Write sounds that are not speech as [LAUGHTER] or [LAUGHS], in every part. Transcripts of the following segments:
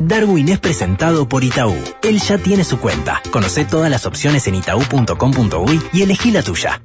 Darwin es presentado por Itaú. Él ya tiene su cuenta. Conoce todas las opciones en itaú.com.uy y elegí la tuya.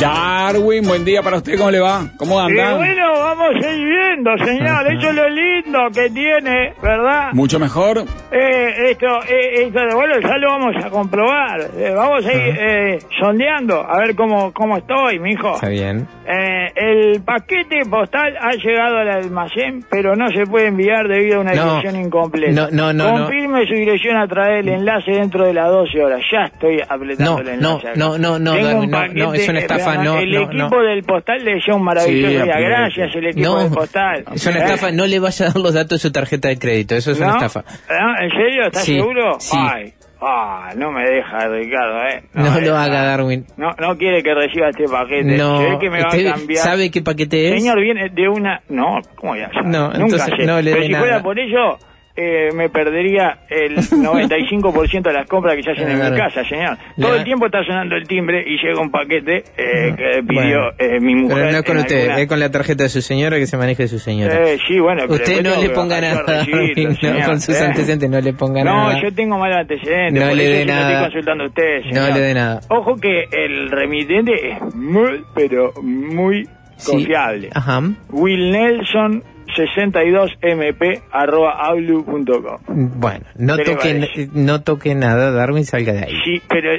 Darwin, buen día para usted, ¿cómo le va? ¿Cómo Y anda? bueno, vamos a ir viendo, señor. Eso es lo lindo que tiene, ¿verdad? ¿Mucho mejor? Eh, esto, eh, esto, bueno, ya lo vamos a comprobar. Eh, vamos a ir eh, sondeando, a ver cómo, cómo estoy, mijo. Está bien. Eh, el paquete postal ha llegado al almacén, pero no se puede enviar debido a una No. dirección incompleta. No, no, no, no. Confirme su dirección a través del enlace dentro de las 12 horas. Ya estoy apretando No, el no, enlace. acá. no, no, no, Tengo Darwin, un no, paquete, no, es una estafa, vean, no, El no, equipo no. del postal le desea un maravilloso Sí, día. Gracias, el equipo No, del postal. es una ¿Eh? estafa. No le vaya a dar los datos de su tarjeta de crédito. Eso es una ¿No? estafa. ¿Ah? ¿En serio? ¿Estás Sí, seguro? sí. Ay, ah, no me deja, Ricardo, ¿eh? No, me lo deja. haga, Darwin. No, no quiere que reciba este paquete. No. Se ve que me va ¿Usted a cambiar. sabe qué paquete es? Señor, viene de una... No, ¿cómo ya sabe? No, Nunca entonces sé. no le Pero si nada. fuera por ello, eh, me perdería el [LAUGHS] 95% de las compras que se hacen en mi casa, señor. Todo el tiempo está sonando el timbre y llega un paquete eh, que pidió Bueno, eh, mi mujer. Pero no es con usted, alguna- es con la tarjeta de su señora que se maneje su señora. Eh, sí, bueno, pero usted no le ponga nada, [LAUGHS] no, con sus ¿eh? antecedentes no le ponga No, nada. yo tengo malos antecedentes. No le dé nada. estoy consultando a usted, No le dé nada. Ojo que el remitente es muy, pero muy Sí. confiable. Ajá. Will Nelson 62mp arroba outlook.com. Bueno, no ¿Qué le toque, no toque nada, Darwin, salga de ahí. Sí, pero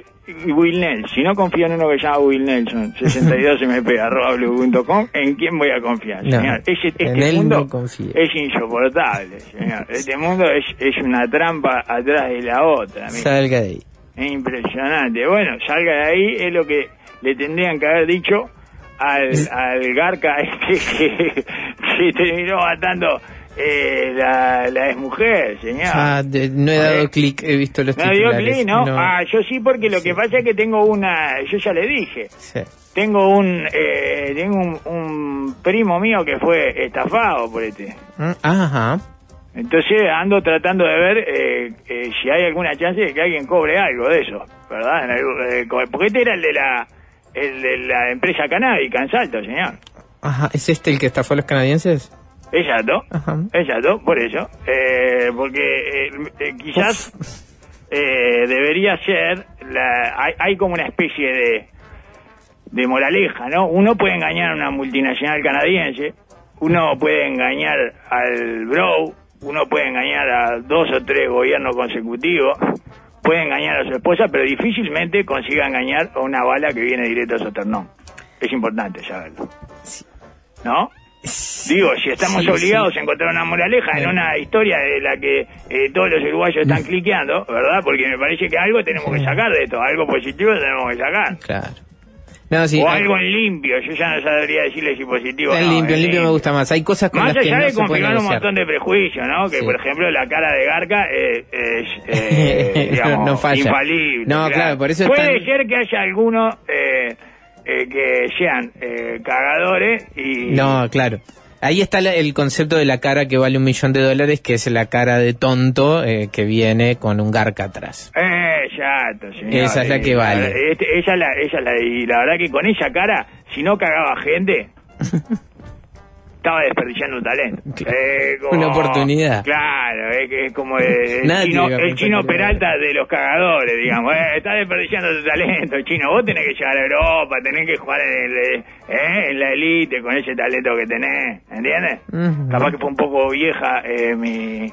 Will Nelson, si no confío en uno que se llama Will Nelson [LAUGHS] 62mp arroba outlook.com, ¿en quién voy a confiar, No, señor? Ese- este en él mundo no es insoportable, señor. [LAUGHS] Este mundo es, es una trampa atrás de la otra. Salga de ahí. Es impresionante. Bueno, salga de ahí, es lo que le tendrían que haber dicho al, al Garca [LAUGHS] este que se terminó matando eh, la, la exmujer, señor. Ah, de- no he dado Eh, clic, he visto los no dio titulares. clic, ¿no? Ah, yo sí, porque lo que pasa es que tengo una... Yo ya le dije. Sí. Tengo un eh, tengo un, un primo mío que fue estafado por este. Mm, Ajá. Entonces ando tratando de ver eh, eh, si hay alguna chance de que alguien cobre algo de eso, ¿verdad? En algo- eh, porque este era el de la el de la empresa canábica en Salto, señor. Ajá. ¿Es este el que estafó a los canadienses? Exacto, Ajá. exacto, por eso. Eh, porque eh, eh, quizás eh, debería ser, la, hay, hay como una especie de, de moraleja, ¿no? Uno puede engañar a una multinacional canadiense, uno puede engañar al Bro, uno puede engañar a dos o tres gobiernos consecutivos, puede engañar a su esposa, pero difícilmente consiga engañar a una bala que viene directo a su ternón. Es importante saberlo. ¿No? Digo, si estamos Sí, obligados sí. a encontrar una moraleja en una historia de la que eh, todos los uruguayos están cliqueando, ¿verdad? Porque me parece que algo tenemos que sacar de esto, algo positivo tenemos que sacar. Claro. No, sí. o hay- algo en limpio, yo ya no sabría decirle si positivo o en no. limpio, en limpio me gusta más. Hay cosas con Más las que no de se un montón de prejuicios, ¿no? Que, Sí. por ejemplo, la cara de Garca eh, es, [LAUGHS] eh, digamos, No falla. infalible. No, claro, por eso Puede ser que haya algunos eh, eh, que sean eh, cagadores y... No, claro. Ahí está el concepto de la cara que vale un millón de dólares, que es la cara de tonto eh, que viene con un garca atrás. Exacto, señor. Esa es la que Y vale. este- esa, es la, esa es la, y la verdad que con esa cara, si no cagaba gente, [LAUGHS] estaba desperdiciando un talento. Claro. Eh, como- Una oportunidad. Claro, es, que es como el, chino, el que- Peralta de los cagadores, digamos. Eh, está desperdiciando tu talento, chino. Vos tenés que llegar a Europa, tenés que jugar en, el, eh, en la elite con ese talento que tenés, ¿entiendes? Ujú. Capaz que fue un poco vieja eh, mi,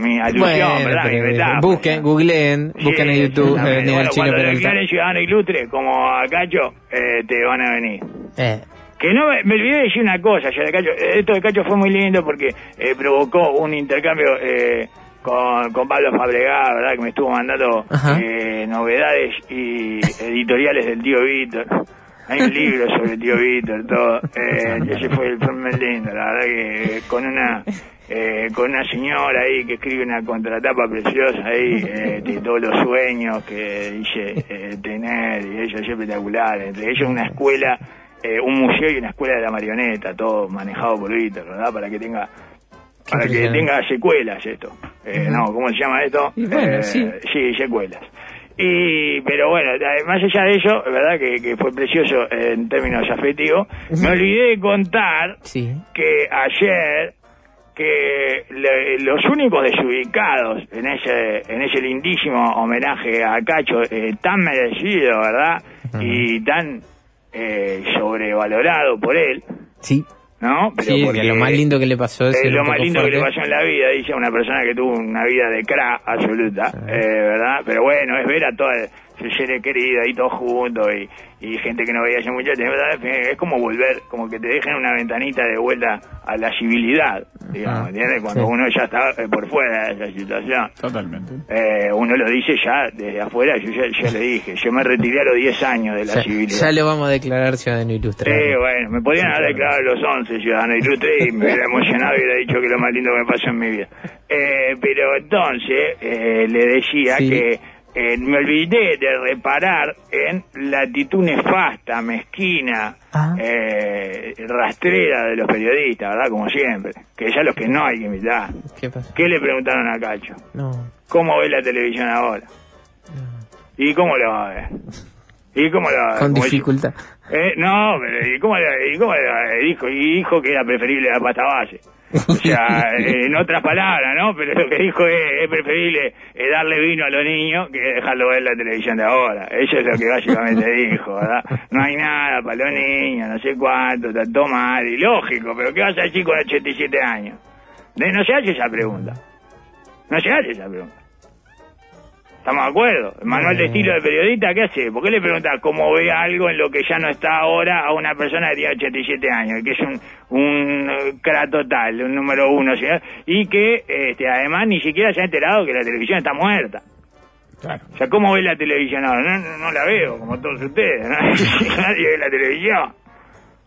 mi alusión, ¿verdad? Pero, busquen, googleen, busquen en Sí, YouTube eh, Bueno, Chino Peralta. ciudadano ilustre como a Cacho, eh, te van a venir. Eh, Que no me, olvidé de decir una cosa, ya de Cacho. Eh, Esto de Cacho fue muy lindo porque eh, provocó un intercambio eh, con, con Pablo Fabregá, ¿verdad? Que me estuvo mandando eh, novedades y editoriales del tío Víctor. Hay un libro sobre el tío Víctor, todo. Eh, ese fue, fue muy lindo, la verdad que con una eh, con una señora ahí que escribe una contratapa preciosa ahí eh, de todos los sueños que dice eh, tener y eso es espectacular. Entre ellos una escuela, eh, un museo y una escuela de la marioneta, todo manejado por Víctor, ¿verdad? Para que tenga para que tenga secuelas esto. Eh, No, ¿cómo se llama esto? Bueno, sí. Sí, secuelas. Y, pero bueno, más allá de eso, verdad que, que fue precioso en términos afectivos, me olvidé de contar Sí. que ayer que le- los únicos desubicados en ese en ese lindísimo homenaje a Cacho eh, tan merecido, ¿verdad? Y tan eh, sobrevalorado por él, Sí. ¿no? Pero Sí, porque que lo más lindo que le pasó es lo más lindo que le pasó en la vida, dice una persona que tuvo una vida de cra absoluta, eh, ¿verdad? Pero bueno, es ver a sus seres queridos ahí todos juntos y, y gente que no veía hace mucho tiempo, es como volver, como que te dejan una ventanita de vuelta a la civilidad, digamos, Ah, ¿entiendes? Cuando sí. uno ya está eh, por fuera de esa situación. Totalmente. Eh, uno lo dice ya desde afuera, yo ya, ya le dije, yo me retiré a los 10 años de la Ya, civilidad. ya lo vamos a declarar ciudadano ilustre. Sí, bueno, me podrían haber declarado los 11 ciudadanos ilustres y me hubiera emocionado y hubiera dicho que lo más lindo que me pasó en mi vida. Eh, pero entonces eh, le decía Sí. que eh, me olvidé de reparar en la actitud nefasta, mezquina, Ah. eh, rastrera de los periodistas, ¿verdad? Como siempre. Que ya los que no hay que invitar. ¿Qué pasó? ¿Qué le preguntaron a Cacho? No. ¿Cómo ve la televisión ahora? ¿Y cómo lo va a ver? ¿Y cómo lo va a ver? Con dificultad. eh, no, pero ¿y cómo, le- y cómo le- dijo? Y dijo que era preferible la pasta base. O sea, en otras palabras, ¿no? Pero lo que dijo es, es preferible eh, darle vino a los niños que dejarlo ver la televisión de ahora. Eso es lo que básicamente [LAUGHS] dijo, ¿verdad? No hay nada para los niños, no sé cuánto, está todo mal, y lógico, pero ¿qué vas a decir con 87 años? De- no se hace esa pregunta. No se hace esa pregunta. ¿Estamos de acuerdo? El manual de estilo de periodista, ¿qué hace? ¿Por qué le preguntas cómo ve algo en lo que ya no está ahora a una persona que tiene 87 años, que es un, un eh, cra total, un número uno, ¿sí? y que este, además ni siquiera se ha enterado que la televisión está muerta? Claro. O sea, ¿cómo ve la televisión ahora? No, no, no la veo, como todos ustedes. ¿no? [LAUGHS] Nadie ve la televisión.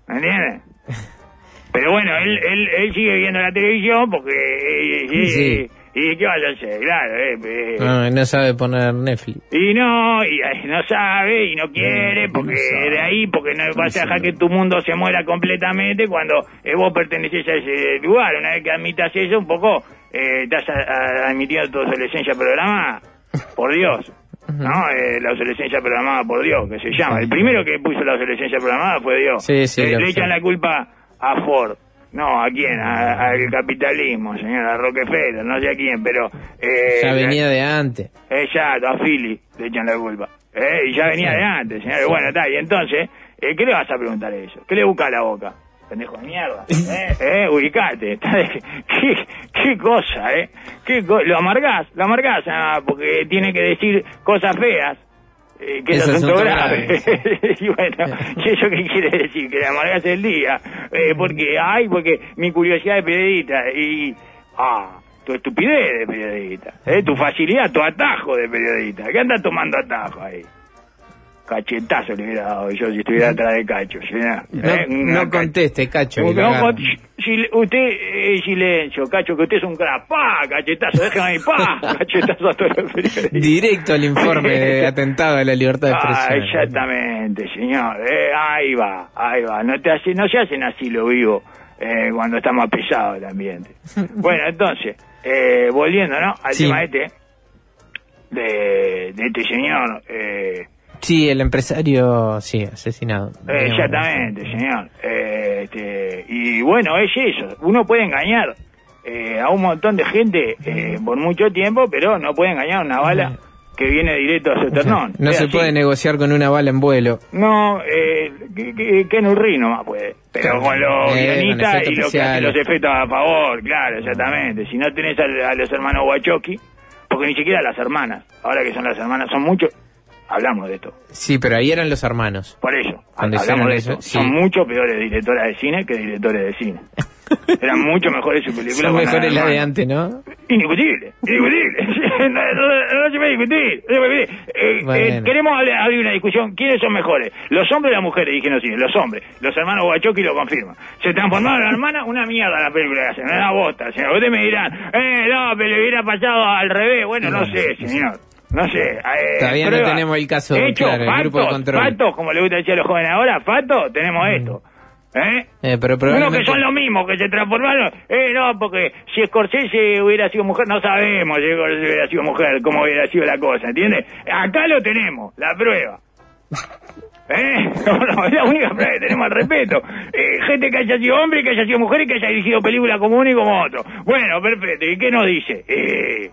¿Me entiendes? [LAUGHS] Pero bueno, él, él, él sigue viendo la televisión porque... eh, eh, Sí. ¿Y qué va a hacer? Claro, eh, eh, No, no sabe poner Netflix. y no, y eh, no sabe, y no quiere, No, porque no de ahí, porque no vas a dejar que tu mundo se muera completamente cuando eh, vos perteneces a ese lugar. Una vez que admitas eso, un poco, eh, estás a- a- admitiendo tu obsolescencia programada. Por Dios. ¿No? Eh, la obsolescencia programada por Dios, que se llama. El primero que puso la obsolescencia programada fue Dios. Sí, sí, Eh, le echan la culpa a Ford. No, ¿a quién? A- Al capitalismo, señor, a Rockefeller, no sé a quién, pero... Eh, Ya venía de antes. Exacto, a Philly le echan la culpa. Eh, y ya venía de antes, señor. Bueno, está, y entonces, eh, ¿qué le vas a preguntar a eso? ¿Qué le busca a la boca? Pendejo de mierda. [LAUGHS] Eh, eh, ubicate. [LAUGHS] ¿Qué, qué cosa, eh? ¿Qué co- lo amargás, lo amargás, ah, porque tiene que decir cosas feas. Eh, que es asunto grave. grave. [LAUGHS] y bueno, ¿y [LAUGHS] eso qué quiere decir? Que le amargás el día. Eh, porque, ay, porque mi curiosidad de periodista y... Ah, tu estupidez de periodista, ¿eh? tu facilidad, tu atajo de periodista. ¿Qué anda tomando atajo ahí? Cachetazo le hubiera dado yo si estuviera atrás de Cacho. No, ¿Eh? Una no conteste, Cacho. No, si- usted, eh, silencio, Cacho, que usted es un crack. ¡Pa! Cachetazo, déjame ahí, ¡pa! Cachetazo a todos los. [LAUGHS] Directo al informe de [LAUGHS] atentado a la libertad de Ah, expresión. exactamente, señor. Eh, ahí va, ahí va. No, te hace, no se hacen así lo vivo eh, cuando está más pesado el ambiente. [LAUGHS] Bueno, entonces, eh, volviendo ¿no? al Sí. tema este, de, de este señor. Eh, Sí, el empresario, sí, asesinado. eh, exactamente, señor. Eh, este, y bueno, es eso. Uno puede engañar eh, a un montón de gente eh, por mucho tiempo, pero no puede engañar a una bala que viene directo a su ternón. No Es se así. puede negociar con una bala en vuelo. No, eh, que, que, que Nurri nomás puede. Pero con los Eh, guionistas y lo que hace especiales. los efectos a favor, claro, exactamente. Si no tenés a, los hermanos Wachowski, porque ni siquiera las hermanas, ahora que son las hermanas, son muchos, hablamos de esto. Sí, pero ahí eran los hermanos. Por eso, Cuando hablamos de eso, eso. sí. Son mucho peores directoras de cine que directores de cine. [LAUGHS] Eran mucho mejores sus películas. Son mejores las de antes, ¿no? Indiscutible, indiscutible. [LAUGHS] [LAUGHS] no, no- no se puede discutir. no se puede discutir. Eh, eh, queremos abrir una discusión. ¿Quiénes son mejores? ¿Los hombres o las mujeres? Dijeron sí, los hombres. Los hermanos Wachowski lo confirman. Se transformaron en hermanas, una mierda la película que hacen, una bosta, señor. Ustedes me dirán, eh, no, pero le hubiera pasado al revés. Bueno, no sé, señor. No sé. eh, Todavía no tenemos el caso Hecho, claro, el grupo de control. fatos, como le gusta decir a los jóvenes ahora, fatos, tenemos esto. ¿Eh? Eh, pero Uno probablemente- que son lo mismo, que se transformaron. Eh, no, porque si Scorsese hubiera sido mujer, no sabemos si Scorsese hubiera sido mujer, cómo hubiera sido la cosa, ¿entiendes? Acá lo tenemos, la prueba. [LAUGHS] ¿Eh? [LAUGHS] No, no, es la única prueba que tenemos al respeto. Eh, gente que haya sido hombre, que haya sido mujer y que haya dirigido películas como uno y como otro. Bueno, perfecto. ¿Y qué nos dice? Eh,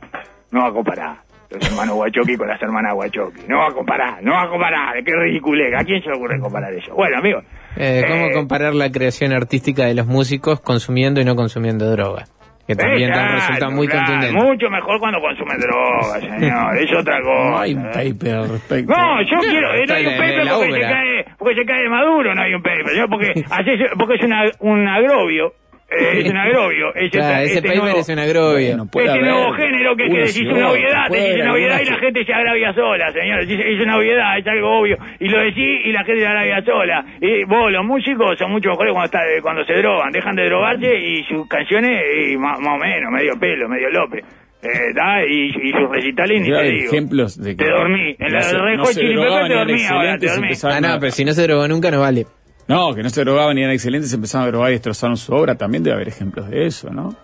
no va a comparar los hermanos Guachoqui con las hermanas Guachoqui. No va a comparar, no va a comparar. Qué ridículo. ¿A quién se le ocurre comparar eso? Bueno, amigos. Eh, ¿Cómo eh, comparar la creación artística de los músicos consumiendo y no consumiendo droga? Que también resulta muy claro, contundente. Mucho mejor cuando consumen drogas, señor. Es otra cosa. [LAUGHS] No hay un paper al respecto. No, yo quiero, eh, no hay un paper porque se, cae, porque se cae de Maduro, no hay un paper, ¿no? porque, [LAUGHS] porque es una, un agrobio, eh, es un [LAUGHS] agrobio. Ese, Claro, ese este paper nuevo- es un agrovio. Bueno, puede este haber nuevo género que, que decís y una obviedad, puede decís una obviedad y la gente se agravia sola, señor. Es una obviedad, es algo obvio. Y lo decís y la gente se agravia sola. Y vos, los músicos son mucho mejores cuando, está, cuando se drogan. Dejan de drogarse y sus canciones, y más, más o menos, medio pelo, medio López. Eh, y, y sus recitales ni te digo. ejemplos de que Te dormí. En la no se- de no te dormí ahora, te dormí. Ah, no, pero si no se drogó nunca no vale. No, que no se drogaban ni eran excelentes, empezaron a drogar y destrozaron su obra. También debe haber ejemplos de eso, ¿no?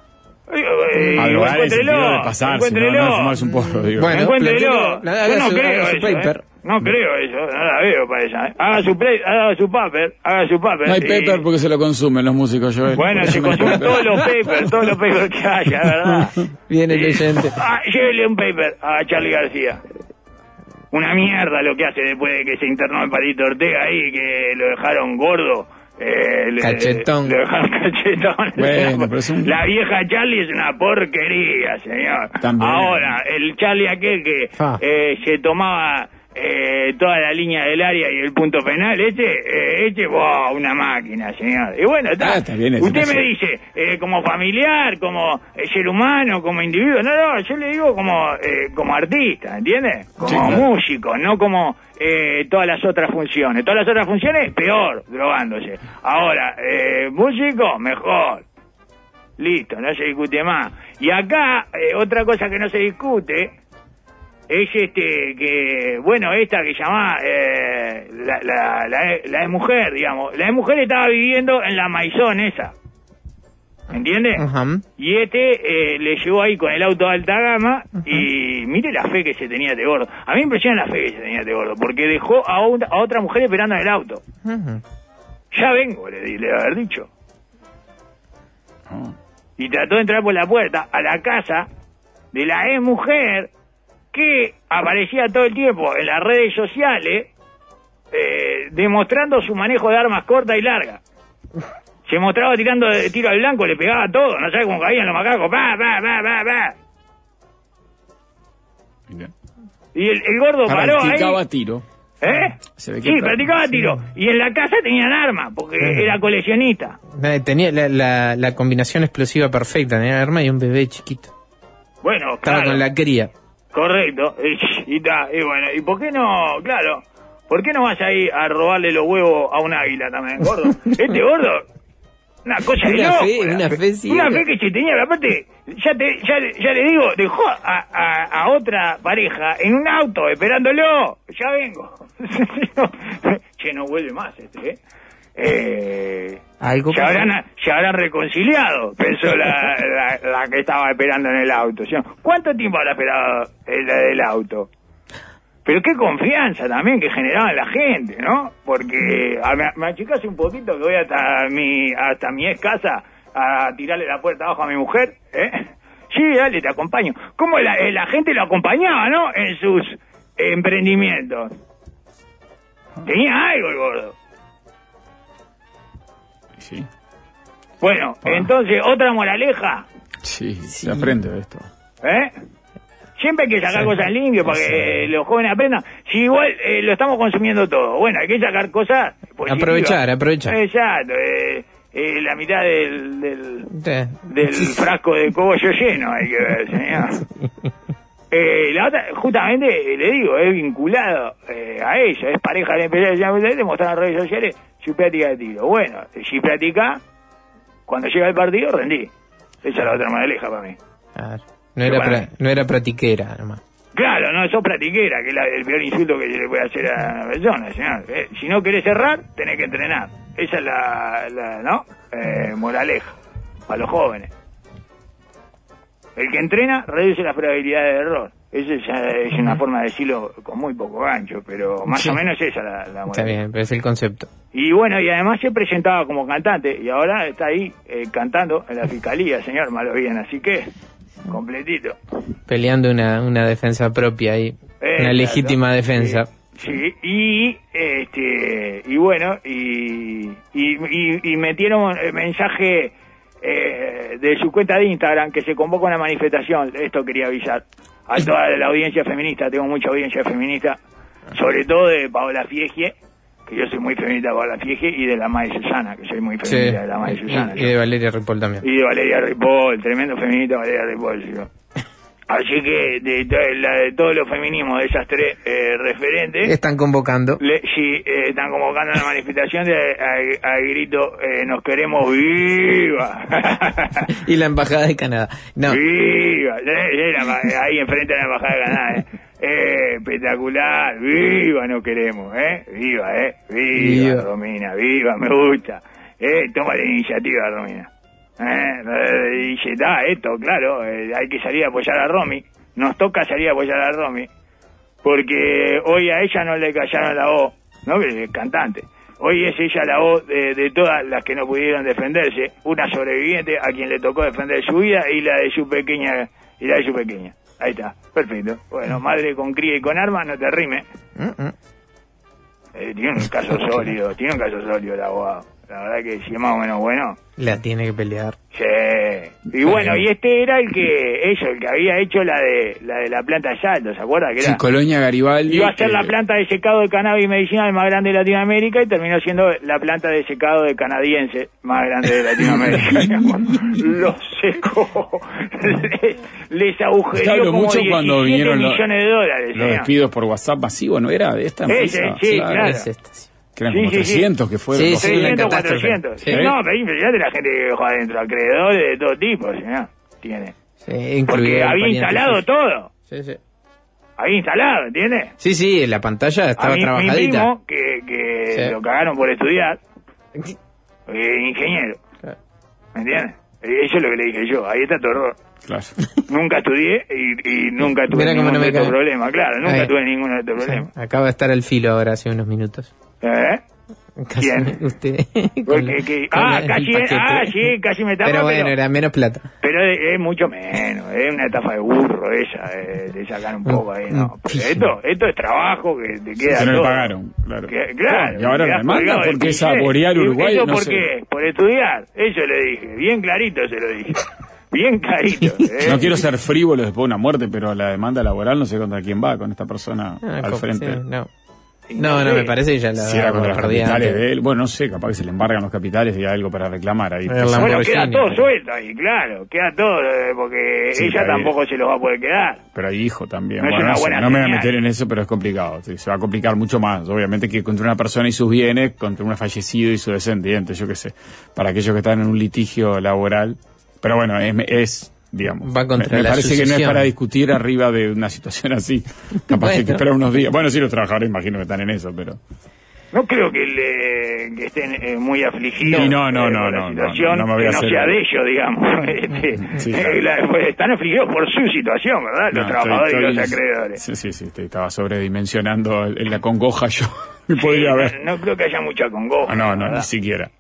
Eh, a drogar en el sentido encuéntrelo, de pasarse, no, no de fumarse un porro, digo. Bueno, encuéntrelo. Yo no creo haga su eso, ¿eh? paper. No creo eso, no la veo para ella. ¿eh? Haga su play, haga su paper, haga su paper. No hay y- paper porque se lo consumen los músicos, Joel. Bueno, se consumen paper. todos los papers, todos los papers que haya, ¿verdad? [LAUGHS] Viene el oyente. Ah, llévele un paper a Charlie García. Una mierda lo que hace después de que se internó en Palito Ortega ahí, que lo dejaron gordo. Eh, le- Cachetón. Lo dejaron [LAUGHS] cachetón. Bueno, pero es un- La vieja Charlie es una porquería, señor. También. Ahora, el Charlie aquel que eh, se tomaba eh, toda la línea del área y el punto penal, este, eh, este, wow, una máquina, señor. Y bueno, está. Ah, está bien, Usted me dice, eh, como familiar, como eh, ser humano, como individuo. No, no, yo le digo como, eh, como artista, ¿entiende? Como Sí, claro. músico, no como eh, todas las otras funciones. Todas las otras funciones, peor, drogándose. Ahora, eh, músico, mejor. Listo, no se discute más. Y acá, eh, otra cosa que no se discute es este que, bueno, esta que llama eh, la, la, la, la de mujer, digamos. La de mujer estaba viviendo en la maizón esa. ¿Entiendes? Y este eh, le llegó ahí con el auto de alta gama y mire la fe que se tenía este gordo. A mí me impresiona la fe que se tenía este gordo, porque dejó a, un- a otra mujer esperando en el auto. Ya vengo, le, le haber dicho. No. Y trató de entrar por la puerta a la casa de la ex mujer que aparecía todo el tiempo en las redes sociales eh, demostrando su manejo de armas cortas y largas. [LAUGHS] Se mostraba tirando de tiro al blanco, le pegaba todo, no sabe cómo caían los macacos, pa, pa, pa, pa, pa. Y el, el gordo paró ahí. Practicaba tiro. ¿Eh? Se ve que Sí, pra- practicaba tiro. Y en la casa tenían armas, porque era coleccionista. Tenía la, la, la combinación explosiva perfecta, tenía arma y un bebé chiquito. Bueno, Estaba claro. con la cría. Correcto. [LAUGHS] Y, y, ta, y bueno, ¿y por qué no? Claro. ¿Por qué no vas ahí a robarle los huevos a un águila también, gordo? [LAUGHS] Este gordo, una cosa de Una loco. fe, una fe. Una fe que se tenía, aparte, ya, te, ya, ya le digo, dejó a, a, a otra pareja en un auto esperándolo. Ya vengo. [LAUGHS] che, no vuelve más este, ¿eh? Eh, Algo se habrán, se habrán reconciliado, pensó la, [LAUGHS] la, la que estaba esperando en el auto. ¿Cuánto tiempo habrá esperado el del auto? Pero qué confianza también que generaba en la gente, ¿no? Porque a, me, achicás un poquito que voy hasta mi hasta mi ex casa a tirarle la puerta abajo a mi mujer, ¿eh? Sí, dale, te acompaño. ¿Cómo la, eh, la gente lo acompañaba, no? En sus emprendimientos. Tenía algo el gordo. Sí, Bueno, Ah. entonces, otra moraleja, sí, se aprende de esto. ¿eh? Siempre hay que sacar cosas limpias para que eh, los jóvenes aprendan. Si igual eh, lo estamos consumiendo todo, bueno, hay que sacar cosas positivas. Aprovechar, aprovechar. Exacto, eh, eh, la mitad del, del, del frasco de cogollo lleno hay que ver, señor. [LAUGHS] Eh, la otra, justamente, le digo, es vinculado eh, a eso, es pareja de empresarios de mostrar en las redes sociales su práctica de tiro. Bueno, si practica, cuando llega el partido, rendí. Esa es la otra moraleja para mí. claro. No era, pra- no era pratiquera, nomás. Claro, no, sos pratiquera, que es la- el peor insulto que se le puede hacer a una persona, señor. Eh, si no querés cerrar, tenés que entrenar. esa es la, la ¿no? Eh, moraleja para los jóvenes. El que entrena reduce la probabilidad de error. Esa es una forma de decirlo con muy poco gancho, pero más Sí. o menos esa la, la Está bien, pero es el concepto. Y bueno, y además se presentaba como cantante y ahora está ahí eh, cantando en la fiscalía, señor Malo bien, así que completito. Peleando una, una defensa propia ahí. Eh, una legítima claro. defensa. Sí, sí, y este y bueno, y, y, y- y metieron el mensaje eh, de su cuenta de Instagram que se convoca una manifestación, esto quería avisar a toda la audiencia feminista, tengo mucha audiencia feminista, sobre todo de Paola Fiegie, que yo soy muy feminista de Paola Fiegie, y de la Madre Susana, que soy muy Sí. feminista de la Madre Y, Susana. y de Valeria Ripoll también. Y de Valeria Ripoll, tremendo feminista Valeria Ripoll. yo. Así que de, de- la- de todos los feminismos de esas tres eh, referentes, Están convocando. le- sí, eh, están convocando una manifestación de a- a grito eh, nos queremos viva. [LAUGHS] y la embajada de Canadá. No, Viva, Eh, eh, la- ahí enfrente de la embajada de Canadá, eh. Eh, espectacular, viva no queremos, eh, viva, eh, viva, Viva. Romina, viva, me gusta, eh, toma la iniciativa, Romina, eh, dice, da, esto, claro, eh, hay que salir a apoyar a Romy, nos toca salir a apoyar a Romy, porque hoy a ella no le callaron la voz, ¿no? Que es cantante. Hoy es ella la voz de, de todas las que no pudieron defenderse, una sobreviviente a quien le tocó defender su vida y la de su pequeña y la de su pequeña. Ahí está, perfecto. Bueno, madre con cría y con arma, no te rime. Mm, mm. Eh, tiene un caso sólido, tiene un caso sólido el abogado. La verdad que si es más o menos bueno, la tiene que pelear. Sí. Y bueno, y este era el que, eso, el que había hecho la de la de la planta de salto, ¿se acuerda? Que Sí, era, Colonia Garibaldi. iba a ser la eh, planta de secado de cannabis medicinal más grande de Latinoamérica y terminó siendo la planta de secado de canadiense más grande de Latinoamérica. [LAUGHS] Lo secó. les, les agujereó como mucho 17 cuando vinieron los, millones de dólares. los señor. despidos por WhatsApp masivo, ¿no era de esta Ese, empresa? sí, claro. Es esta, sí. Que eran Sí, como sí, sí. 300 que fueron. Sí, los- sí, una 300, catástrofe. 400. Sí. No, pero impresionante la gente que dejó adentro, acreedores de todo tipo, señor. Tiene. Sí, Porque había instalado todo. Sí, sí. Había instalado, ¿entiendes? Sí, sí, la pantalla A estaba mí, mi trabajadita. primo, que, que Sí. lo cagaron por estudiar, eh, ingeniero, Claro. ¿me entiendes? Eh, Eso es lo que le dije yo, ahí está tu error. Claro. [LAUGHS] Nunca estudié y, y nunca tuve Mira ningún no me de estos cae. problemas, claro, nunca Ahí. tuve ninguno de estos Sí, problemas. Acaba de estar al filo ahora hace unos minutos. ¿Eh? Casi ¿Quién? usted. [LAUGHS] la- que- con ah, casi, ah, sí, casi me tapa, Pero pero, bueno, era menos plata. pero es, es mucho menos, es una estafa de burro esa, eh, de sacar un poco ahí, ¿no? Porque esto, esto es trabajo que te queda Que no le pagaron, claro. Que- claro. Y ahora colgado del porque es saborear ¿Y Uruguay, ¿Eso no por sé. qué? Por estudiar. Eso le dije. Bien clarito se lo dije. Bien clarito. [LAUGHS] ¿eh? No quiero ser frívolo después de una muerte, pero la demanda laboral no sé contra quién va con esta persona Ah, al frente. sí, no. No, no, me parece que ya la Si era contra los capitales antes. de él, bueno, no sé, capaz que se le embargan los capitales y hay algo para reclamar ahí. Pues, la- Bueno, queda todo suelto ahí, claro. Queda todo, eh, porque Sí, ella tampoco se los va a poder quedar. pero hay hijo también. No es Bueno, una no, sé, no me voy a meter en eso, pero es complicado. Sí, se va a complicar mucho más. Obviamente que contra una persona y sus bienes, contra un fallecido y su descendiente, yo qué sé. Para aquellos que están en un litigio laboral. Pero bueno, es, es, digamos. Va contra me, me la parece que no es para discutir arriba de una situación así. [LAUGHS] Capaz que hay que esperar unos días. Bueno, sí, los trabajadores imagino que están en eso, pero. No creo que, le, que estén eh, muy afligidos Sí, no, no, eh, no, no, no, situación, no me voy que no sea de ellos, digamos. [LAUGHS] Este, Sí, eh, claro. la- pues, están afligidos por su situación, ¿verdad? Los No, trabajadores estoy- y los acreedores. Sí, sí, sí, estaba sobredimensionando el- en la congoja yo. [LAUGHS] podría haber. No, creo que haya mucha congoja. No, no, ¿verdad? ni siquiera.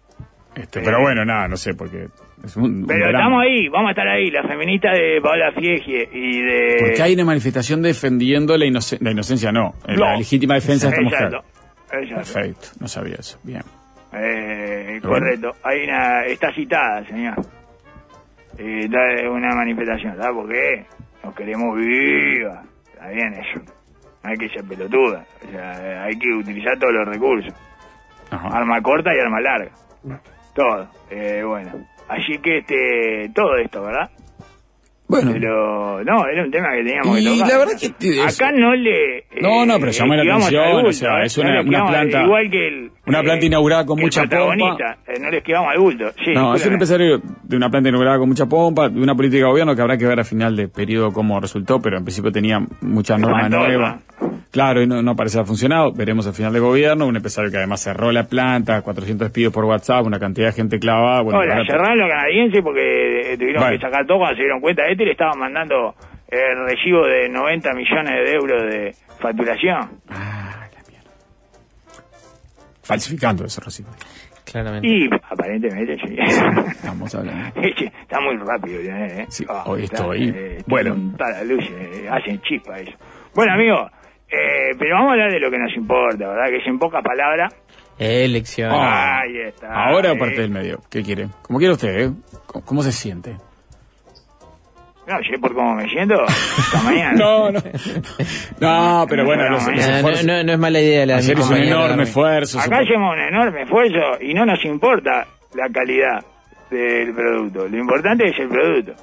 Este, pero bueno, nada, no sé, porque es un, un Pero drama. estamos ahí, vamos a estar ahí, la feminista de Paola Fiegie y de... Porque hay una manifestación defendiendo la, inoce- la inocencia, no, eh, la legítima defensa de esta mujer. Exacto, exacto. Perfecto, no sabía eso. Bien. Eh, bueno. correcto. Hay una, está citada, señor. Eh, una manifestación, ¿sabes por qué? Nos queremos viva. Está bien eso. No hay que ser pelotuda. O sea, hay que utilizar todos los recursos. Ajá. Arma corta y arma larga. Todo. Eh, bueno. Así que este, todo esto, ¿verdad? Bueno, Pero, no, era un tema que teníamos Y que tocar. la verdad que te- Acá no le... No, no, pero llamó la atención, bulto, o sea, ¿eh? es No una- planta- Igual que el... una planta eh, inaugurada con mucha pompa. eh, no le esquivamos al bulto. Sí, no, es un empresario de una planta inaugurada con mucha pompa, de una política de gobierno que habrá que ver a final de periodo cómo resultó, pero en principio tenía muchas normas nuevas. Claro, y no, no parece haber funcionado. Veremos al final de gobierno. Un empresario que además cerró la planta, 400 despidos por WhatsApp, una cantidad de gente clavada. Bueno, Hola, ahora- cerraron los canadienses porque eh, tuvieron que sacar todo cuando se dieron cuenta. Este le estaban mandando el recibo de 90 millones de euros de facturación. Ah, la mierda. Falsificando ese recibo. Claramente. Y aparentemente sí. Estamos hablando. [LAUGHS] está muy rápido, ¿eh? Sí, Ah, hoy está, estoy- eh, bueno. toda la luz, eh, hacen chispa eso. Bueno, amigos, eh, pero vamos a hablar de lo que nos importa, ¿verdad? Que es en pocas palabras. Elecciones. Ah. Ahí está. Ahora o eh. parte del medio. ¿Qué quiere? Como quiere usted, ¿eh? ¿Cómo, cómo se siente? No, sé por cómo me siento. Esta mañana. [LAUGHS] No, no. No, pero bueno, No, los, no, los No, no, no, no es mala idea la hizo un enorme esfuerzo. Acá hacemos un enorme esfuerzo y no nos importa la calidad del producto. Lo importante es el producto.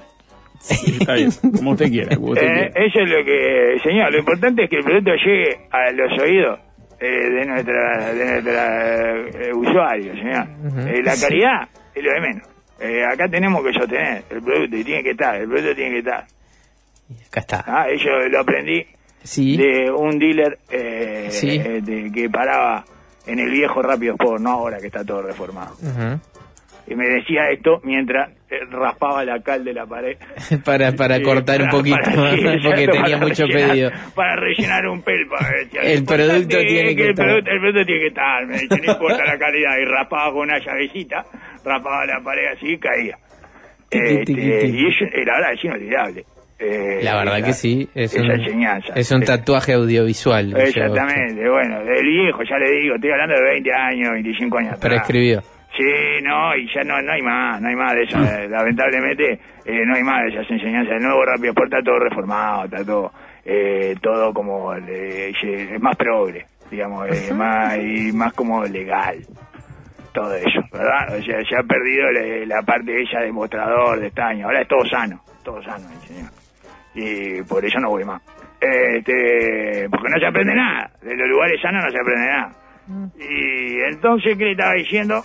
Sí, está bien, como usted quiera. como usted Eh, quiera. eso es lo que, señor, lo importante es que el producto llegue a los oídos eh, de nuestra, de nuestra eh, usuarios, señor. Eh, la calidad es lo de menos. Eh, acá tenemos que sostener el producto y tiene que estar, el producto tiene que estar. Acá está. Ah, Eso lo aprendí Sí. de un dealer eh, Sí. eh, de- que paraba en el viejo Rápido Sport, no ahora que está todo reformado. Y me decía esto mientras eh, raspaba la cal de la pared. [LAUGHS] para para [LAUGHS] cortar un para- poquito para- [LAUGHS] sí, porque exacto, tenía mucho rellenar- pedido. Para rellenar un pelpa. decía. El producto tiene que el estar. Producto, el producto tiene que estar, me dice, no importa la calidad. Y raspaba con una llavecita, raspaba la pared así y caía. Este, y eso, eh, la verdad es inolvidable. Eh, La verdad esa- que sí, es un, enseñanza. es un Eh, tatuaje audiovisual. Exactamente, bueno, del viejo, ya le digo, estoy hablando de 20 años, 25 años. Prescribió. Sí, no, y ya no, no hay más, no hay más de eso. [LAUGHS] eh, Lamentablemente, eh, no hay más de esas enseñanzas. El nuevo Rápido Sport está todo reformado, está todo, eh, todo como eh, eh, más progre, digamos, más, y más como legal. Todo eso, ¿verdad? O sea, se ha perdido le- la parte ella de mostrador, de estaño. Ahora es todo sano, todo sano, el señor. Y por eso no voy más. Este, porque no se aprende nada. De los lugares sanos no se aprende nada. Y entonces, ¿qué le estaba diciendo?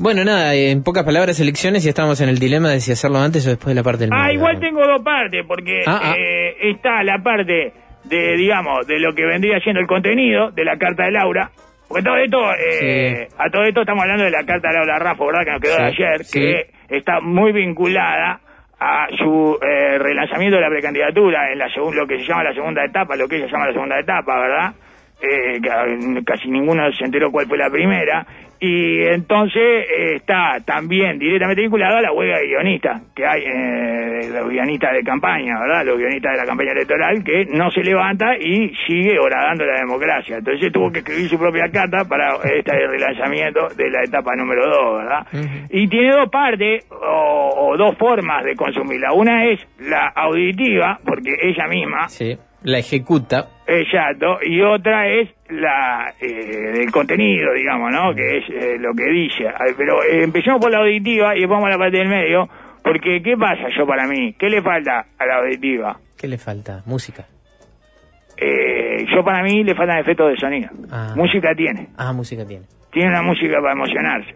Bueno, nada, en pocas palabras, elecciones y estamos en el dilema de si hacerlo antes o después de la parte del Ah, igual tengo dos partes, porque Ah, ah. eh, está la parte de, digamos, de lo que vendría siendo el contenido de la carta de Laura. Porque todo esto, eh, a todo esto estamos hablando de la carta de Laura Raffo, ¿verdad? Que nos quedó de ayer, sí. que está muy vinculada a su eh, relanzamiento de la precandidatura en la lo que se llama la segunda etapa, lo que ella llama la segunda etapa, ¿verdad? Eh, que, casi ninguno se enteró cuál fue la primera. Y entonces eh, está también directamente vinculado a la huelga de guionistas que hay, eh, los guionistas de campaña, ¿verdad? Los guionistas de la campaña electoral que no se levanta y sigue horadando la democracia. Entonces tuvo que escribir su propia carta para este relanzamiento de la etapa número dos, ¿verdad? Ujú. Y tiene dos partes o, o dos formas de consumirla. Una es la auditiva, porque ella misma Sí, la ejecuta. Exacto, y otra es la eh, del contenido, digamos, ¿no? Que es eh, lo que dice. Pero eh, empecemos por la auditiva y vamos a la parte del medio, porque ¿qué pasa yo para mí? ¿Qué le falta a la auditiva? ¿Qué le falta? Música. Eh, yo para mí le faltan efectos de sonido. Ah. Música tiene, Ah, música tiene. tiene una música para emocionarse.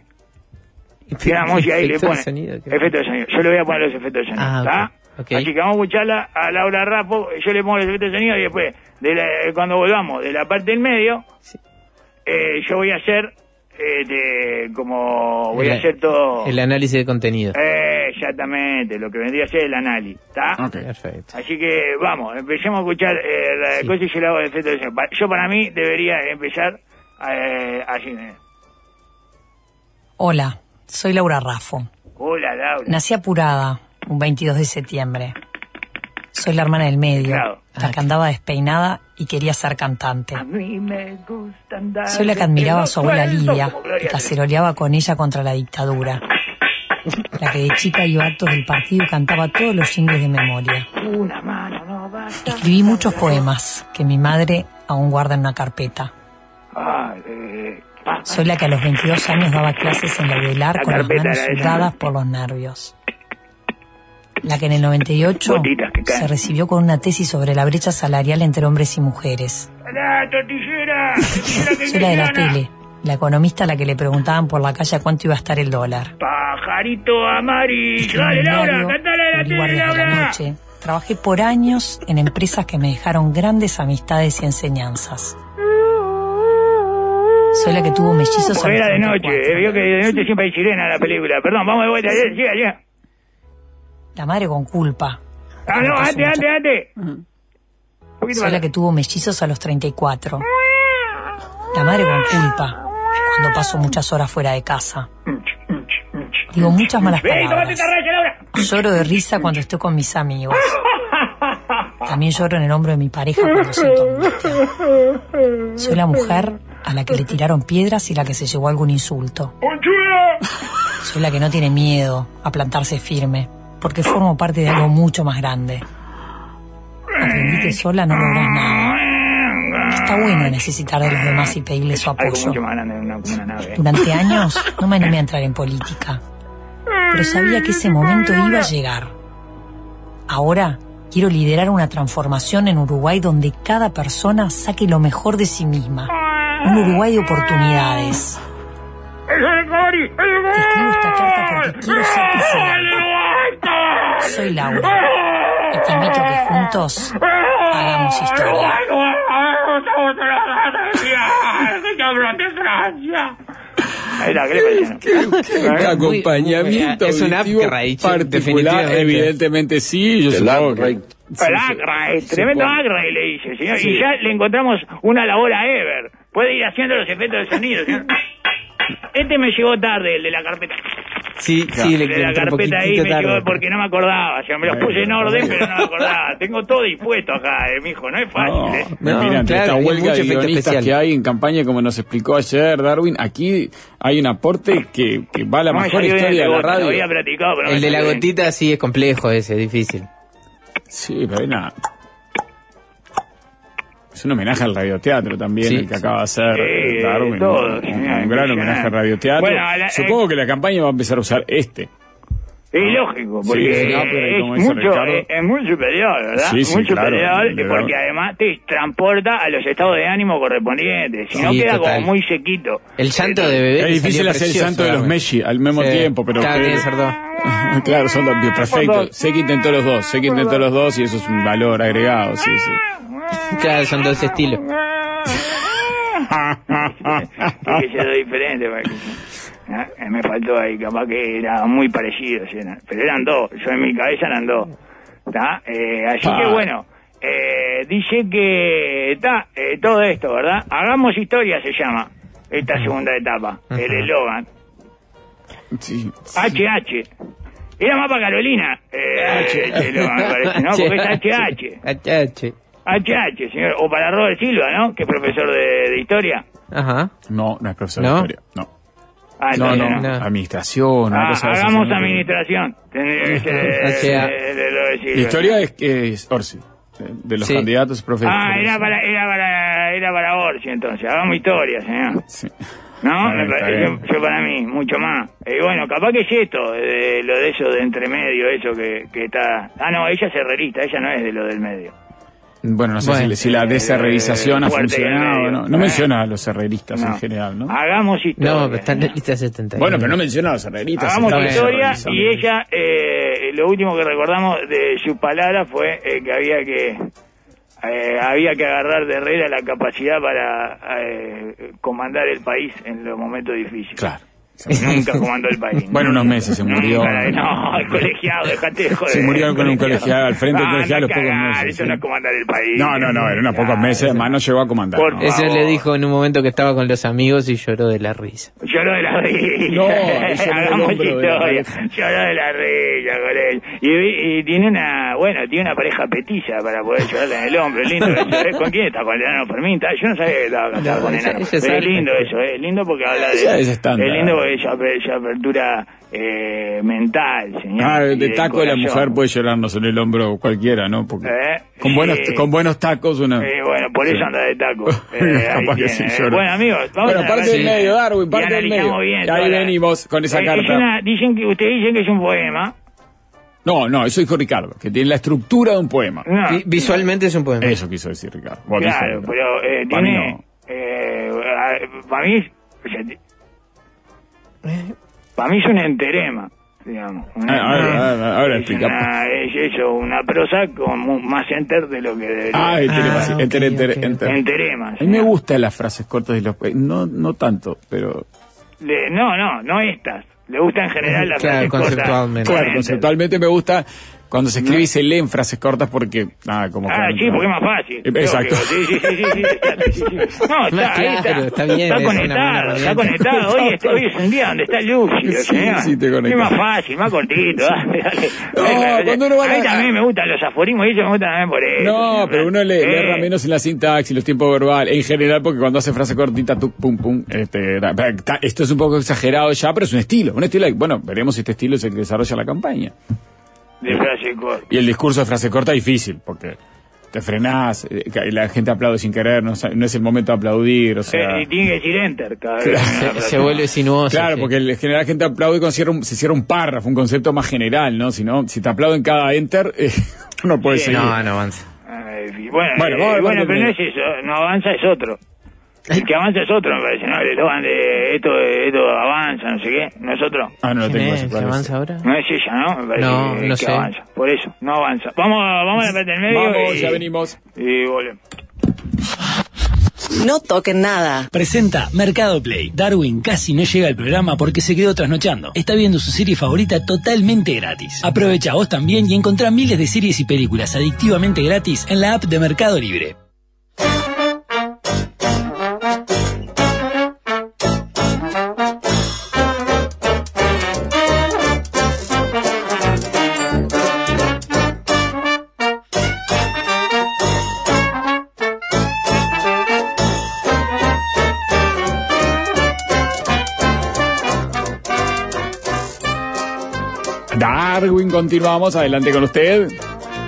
[LAUGHS] Tiene una música ahí le pone efectos de sonido. Yo le voy a poner los efectos de sonido, Ah, ¿está? Así que vamos a escucharla a Laura Rapo, yo le pongo los efectos de sonido y después, de la- cuando volvamos de la parte del medio, Sí. eh, yo voy a hacer, este, como voy a El- hacer todo, El análisis de contenido. eh, exactamente, lo que vendría a ser el análisis, ¿está? Ok. Perfecto. Así que vamos, empecemos a escuchar eh, la Sí. cosa y yo le hago el efecto de sonido. Yo para mí debería empezar eh, así. eh. Hola, soy Laura Raffo. Hola, Laura. Nací apurada un 22 de septiembre. Soy la hermana del medio, Claro. la que andaba despeinada y quería ser cantante. A mí me gusta andar Soy la que admiraba a su abuela Lidia y caceroleaba con ella contra la dictadura. La que de chica iba a actos del partido y cantaba todos los jingles de memoria. Una mano no basta. Escribí muchos poemas que mi madre aún guarda en una carpeta. Ah, eh, ah, Soy la que a los 22 años daba clases en la UDELAR La con las manos sudadas por los nervios. La que en el 98 Gotitas que caen. se recibió con una tesis sobre la brecha salarial entre hombres y mujeres. ¡La tortillera! tortillera Soy la de la tele, la economista a la que le preguntaban por la calle cuánto iba a estar el dólar. Pajarito amarillo. Dale, Laura, cantale la tele, Laura. noche, Trabajé por años en empresas que me dejaron grandes amistades y enseñanzas. Soy la que tuvo mellizos Porque era de 34. noche, eh, vio que de noche siempre hay sirena en la película. Perdón, vamos de vuelta, llega, llega. La madre con culpa. Ah, no, antes. Un poquito Soy más. la que tuvo mellizos a los 34. La madre con culpa. Cuando paso muchas horas fuera de casa. Digo muchas malas palabras. Lloro de risa cuando estoy con mis amigos. También lloro en el hombro de mi pareja cuando siento angustia. Soy la mujer a la que le tiraron piedras y la que se llevó algún insulto. Soy la que no tiene miedo a plantarse firme, porque formo parte de algo mucho más grande. Aprendí que sola no logras nada. Está bueno necesitar de los demás y pedirle su apoyo. Durante años no me animé a entrar en política, pero sabía que ese momento iba a llegar. Ahora quiero liderar una transformación en Uruguay donde cada persona saque lo mejor de sí misma. Un Uruguay de oportunidades. ¡Es el Gori! ¡El Te escribo esta carta porque quiero ser. Soy Laura y te invito a que juntos hagamos historia. Está, ¿qué parece? ¿Qué acompañamiento Es un auditivo upgrade, particular, definitivamente. evidentemente sí, yo supongo que... El Acra, eh, tremendo supongo. Acra, le dice, señor. Sí. Y ya le encontramos una labor a Ever. Puede ir haciendo los efectos de sonido, señor. Este me llegó tarde, el de la carpeta. Sí, sí, le El de la carpeta ahí me tarde. llegó porque no me acordaba. O sea, me los puse en orden, pero no me acordaba. Tengo todo dispuesto acá, eh, mijo. No es fácil, No, ¿eh? No, mira, entre claro, esta huelga de guionistas especial. que hay en campaña, como nos explicó ayer Darwin, aquí hay un aporte que, que va a la No me mejor historia de la radio. había platicado, pero El de la bien. gotita sí es complejo ese, difícil. Sí, pero hay una... Es un homenaje al radioteatro también, Sí, el que sí. acaba de hacer Sí, Darwin. un, gran homenaje al radioteatro. Bueno, la- Supongo que la campaña va a empezar a usar este. Es lógico, porque Sí, es, mucho, Ricardo- es, es muy superior, ¿verdad? Sí, sí, muy claro, superior, porque además te transporta a los estados de ánimo correspondientes. Si no, queda total. como muy sequito. El llanto de bebé. Es difícil hacer el santo de los. Messi al mismo Sí. tiempo, pero... Claro, que- tiene que ser dos. [LAUGHS] claro, son dos, perfecto. Sé que intentó los dos, sé que intentó los dos y eso es un valor agregado, sí, sí. Claro, son dos estilos. que se lo diferente. porque, ah, Me faltó ahí, capaz que era muy parecido. ¿sí? Pero eran dos, yo en mi cabeza eran dos. ¿tá? Eh, así Ah. que bueno, eh, dice que está todo esto, ¿verdad? Hagamos historia se llama esta segunda etapa, el eslogan. Sí. HH. Era más para Carolina, eh, ese eslogan, me parece, ¿no? [LAUGHS] Porque es HH. HH. HH, señor. O para Robert Silva, ¿no? Que es profesor de, de historia. Ajá. No, no es profesor ¿No? de historia. No. Ah, No, no, no. administración, Ah, cosa así, hagamos ¿no? administración. [LAUGHS] Historia es, es Orsi, de- de los Sí. candidatos profesores. Ah, era para, era para, era para Orsi entonces. Hagamos historia, señor. Sí. ¿No? Me está parece- bien. yo, yo para mí, mucho más. Eh, bueno, capaz que es esto, de, lo de eso de entre medio, eso que, que está... Ah, no, ella es herrerista, ella no es de lo del medio. Bueno, no sé Bueno. si, si la desherrerización ha funcionado medio. ¿no? No Eh. menciona a los herreristas No. en general, ¿no? Hagamos historia. No, pero están en señor. la lista 70. Bueno, pero no menciona a los herreristas. Hagamos historia y ella, eh, lo último que recordamos de sus palabras fue eh, que había que eh, había que agarrar de Herrera la capacidad para eh, comandar el país en los momentos difíciles. Claro. [LAUGHS] Nunca comandó el país. Bueno, unos meses se murió. No, el colegiado, dejate de joder. Se murió con un colegiado, al frente del Ah, colegiado a los pocos meses, Eso no es comandar el país. No, no, no, eran unos pocos meses, además no llegó a comandar. Por ¿no? Eso le dijo en un momento que estaba con los amigos y lloró de la risa. Lloró de la risa. No, Hagamos historia. Lloró de la risa con él. Y, y tiene una, bueno, tiene una pareja petiza para poder llorarle en el hombro. Lindo eso, ¿eh? ¿Con quién está? Con el enano Fermín. Yo no sabía que estaba casado No, con ella- enano. es lindo eso, ¿eh? Es lindo porque habla de... Es lindo porque ella, ella apertura eh, mental, señor. Ah, de taco la mujer puede llorarnos en el hombro cualquiera, ¿no? Porque Eh, con buenos con buenos tacos una Eh, bueno, por eso Sí. anda de taco. [LAUGHS] Eh, ahí Capaz que tiene, sí, eh. llora. Bueno, amigos, vamos Bueno, a parte del medio, Darwin, parte del medio. bien Ahí la- venimos con esa Eh, es carta. una- dicen que, ustedes dicen que es un poema. No, no, eso dijo Ricardo, que tiene la estructura de un poema. No, Visualmente es un poema. Eso quiso decir Ricardo. Vos claro, dijo- pero eh, Para mí tiene... no. eh, para mí... o sea, ti- para mí es un enterema. digamos. Ah, ahora, ahora, ahora es, explica. una- es eso, una prosa con más enter de lo que debería. Ah, enter, Ah, enter, enter, ok, ok. enter. Enteremas. A mí me gustan las frases cortas y los... No, no tanto, pero... Le- no, no, no estas. Le gusta en general [LAUGHS] las Claro, frases conceptualmente. con Claro, conceptualmente me gusta cuando se escribe y se leen frases cortas porque... Ah, como Ah, sí, porque es más fácil. Eh, exacto. Sí, sí, sí, sí, sí, exacto, sí, sí. [LAUGHS] No, está, Claro, ahí está. está bien, Está es una buena conectado, está conectado. Hoy es, hoy es un día donde está lúcido, Sí, sí, te Es más fácil, más cortito. Dale, dale. No, Dale, cuando uno va a mí también me gustan los aforismos y eso me gustan también por eso. No, pero uno le, le Eh, erra menos en la sintaxis, los tiempos verbales, en general, porque cuando hace frase cortita, tú, pum, pum, este, esto es un poco exagerado ya, pero es un estilo, un estilo, bueno, veremos si este estilo es el que desarrolla la campaña. De frase corta. Y el discurso de frase corta es difícil, porque te frenás, eh, y la gente aplaude sin querer, no, sa- no es el momento de aplaudir, o sea... Eh, y tiene que decir enter cada vez. Se, se vuelve sinuoso. Claro, sí. porque en general la gente aplaude cuando cierra un- se cierra un párrafo, un concepto más general, ¿no? Si no, si te aplauden cada enter, eh, [LAUGHS] no puede Sí, seguir. No, no avanza. Ay, bueno, Bueno, eh, bueno cuánto pero no es eso, no avanza es otro. El que avanza es otro, me parece, ¿no? El eslogan de esto, esto avanza, no sé qué, ¿no es otro? Ah, no lo ¿Quién tengo es? ¿Se avanza ahora? No es ella, ¿no? Me parece No, que, no que sé. avanza. Por eso, no avanza. Vamos, vamos a la parte del medio Vamos, y, ya venimos. y volvemos. No toquen nada. Presenta Mercado Play. Darwin casi no llega al programa porque se quedó trasnochando. Está viendo su serie favorita totalmente gratis. Aprovecha vos también y encontrá miles de series y películas adictivamente gratis en la app de Mercado Libre. Continuamos, adelante con usted.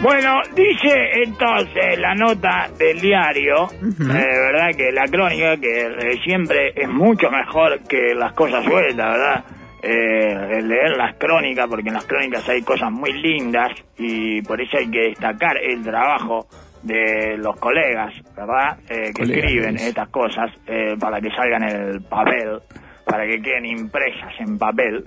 Bueno, dice entonces la nota del diario, eh, verdad que la crónica, que eh, siempre es mucho mejor que las cosas sueltas, ¿verdad? Eh, leer las crónicas, porque en las crónicas hay cosas muy lindas y por eso hay que destacar el trabajo de los colegas, ¿verdad? Eh, que Colegas. escriben estas cosas eh, para que salgan en el papel, para que queden impresas en papel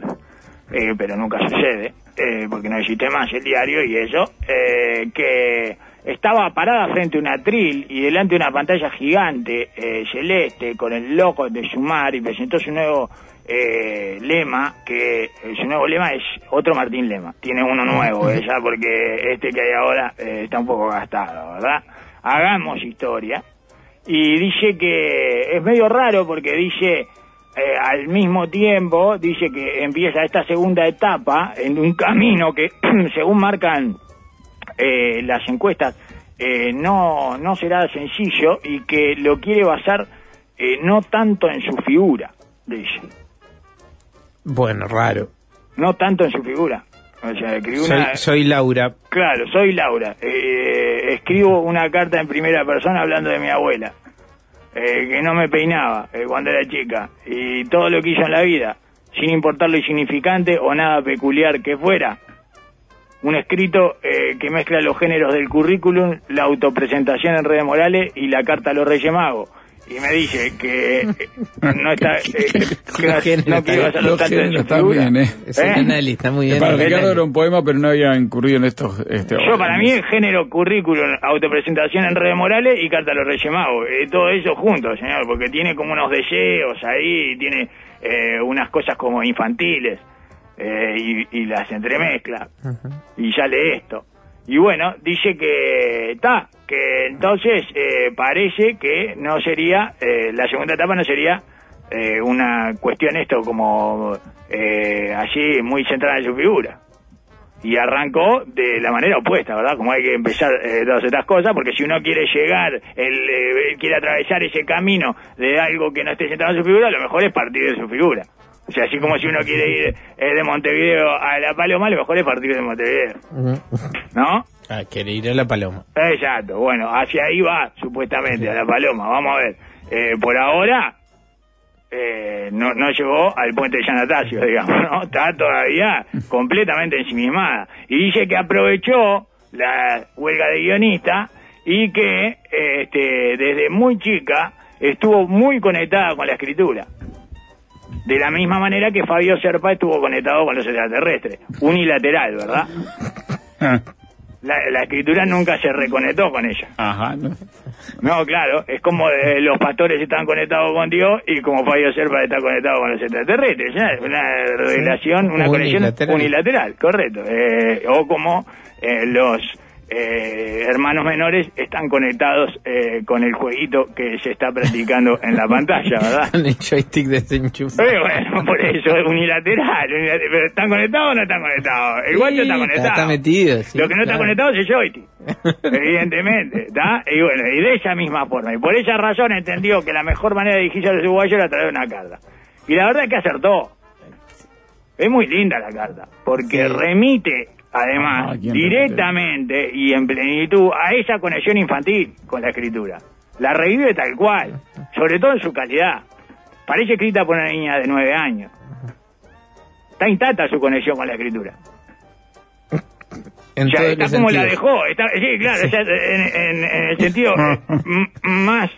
eh, pero nunca sucede, eh, porque no existe más el diario y eso, eh, que estaba parada frente a un atril y delante de una pantalla gigante eh, celeste con el logo de Sumar y presentó su nuevo eh, lema, que eh, su nuevo lema es otro Martín Lema, tiene uno nuevo ella porque este que hay ahora eh, está un poco gastado, ¿verdad? Hagamos historia. Y dice que es medio raro porque dice eh, al mismo tiempo dice que empieza esta segunda etapa en un camino que [CLEARS THROAT] según marcan eh, las encuestas eh, no no será sencillo y que lo quiere basar eh, no tanto en su figura dice Bueno, raro. no tanto en su figura o sea escribió Soy, una soy Laura. Claro, soy Laura. Escribo una carta en primera persona hablando de mi abuela, eh, que no me peinaba eh, cuando era chica, y todo lo que hizo en la vida, sin importar lo insignificante o nada peculiar que fuera. Un escrito eh, que mezcla los géneros del currículum, la autopresentación en redes morales y la carta a los Reyes Magos. Y me dice que eh, no está... [LAUGHS] eh, que [LAUGHS] Los géneros no quiero figura. bien, ¿eh? Es un ¿Eh? análisis, está muy bien. Para Ricardo era un poema, pero no había incurrido en estos... Este, Yo, para mí, el género currículum, autopresentación en redes morales y carta a los Reyes Magos. Eh, todo eso junto, señor, porque tiene como unos deseos ahí, tiene eh, unas cosas como infantiles eh, y, y las entremezcla. Y ya lee esto. Y bueno, dice que está, que entonces eh, parece que no sería, eh, la segunda etapa no sería eh, una cuestión esto como eh, así muy centrada en su figura y arrancó de la manera opuesta, ¿verdad? Como hay que empezar eh, todas estas cosas, porque si uno quiere llegar, él, eh, quiere atravesar ese camino de algo que no esté centrado en su figura, lo mejor es partir de su figura. O sea, así como si uno quiere ir eh, de Montevideo a La Paloma, lo mejor es partir de Montevideo, ¿no? Ah, quiere ir a la paloma. Exacto, bueno, hacia ahí va, supuestamente, a La Paloma, vamos a ver. Eh, por ahora, eh, no, no llegó al puente de San Atasio, [LAUGHS] digamos, ¿no? Está todavía completamente ensimismada. Y dice que aprovechó la huelga de guionista y que este, desde muy chica estuvo muy conectada con la escritura. De la misma manera que Fabio Serpa estuvo conectado con los extraterrestres. Unilateral, ¿verdad? La, la escritura nunca se reconectó con ella. Ajá, ¿no? No, claro, es como eh, los pastores están conectados con Dios y como Fabio Serpa está conectado con los extraterrestres. ¿ya? Una relación, una conexión Unilateral. unilateral, correcto. Eh, o como eh, los eh, hermanos menores están conectados eh, con el jueguito que se está practicando en la pantalla, ¿verdad? [LAUGHS] Con el joystick desenchufado. Eh, bueno, por eso es unilateral, unilateral. Pero ¿Están conectados o no están conectados? El guacho Sí, está conectado. está metido, sí, Lo que no está conectado es el joystick. [LAUGHS] Evidentemente, ¿está? Y bueno, y de esa misma forma. Y por esa razón entendió que la mejor manera de dirigirse a los uruguayos era traer una carta. Y la verdad es que acertó. Es muy linda la carta, porque Sí. remite, además, Ah, ¿quién directamente y en plenitud a esa conexión infantil con la escritura. La revive tal cual, sobre todo en su calidad. Parece escrita por una niña de nueve años. Está intacta su conexión con la escritura. En O sea, está como la dejó. Está, sí, claro, o sea, en, en- en el sentido [LAUGHS] más,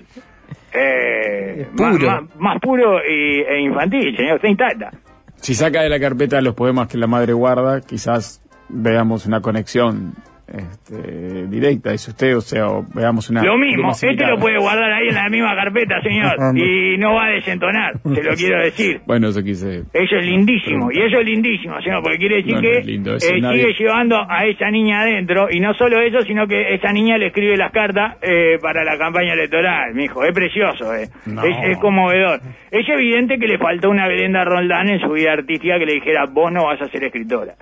eh, más, Puro. más- más puro y, e infantil, señor. Está intacta. Si saca de la carpeta los poemas que la madre guarda, quizás veamos una conexión este, directa, dice usted, o sea, o veamos una... Lo mismo, este lo puede guardar ahí en la misma carpeta, señor, [LAUGHS] y no va a desentonar, [LAUGHS] se lo quiero decir. Bueno, eso quise... Eso es lindísimo, y eso es lindísimo, señor, porque quiere decir No, que lindo, eh, nadie- sigue llevando a esa niña adentro, y no solo eso, sino que esa niña le escribe las cartas eh, para la campaña electoral, mijo, es precioso, eh. No. es, es conmovedor. Es evidente que le faltó una Belenda Roldán en su vida artística que le dijera, vos no vas a ser escritora,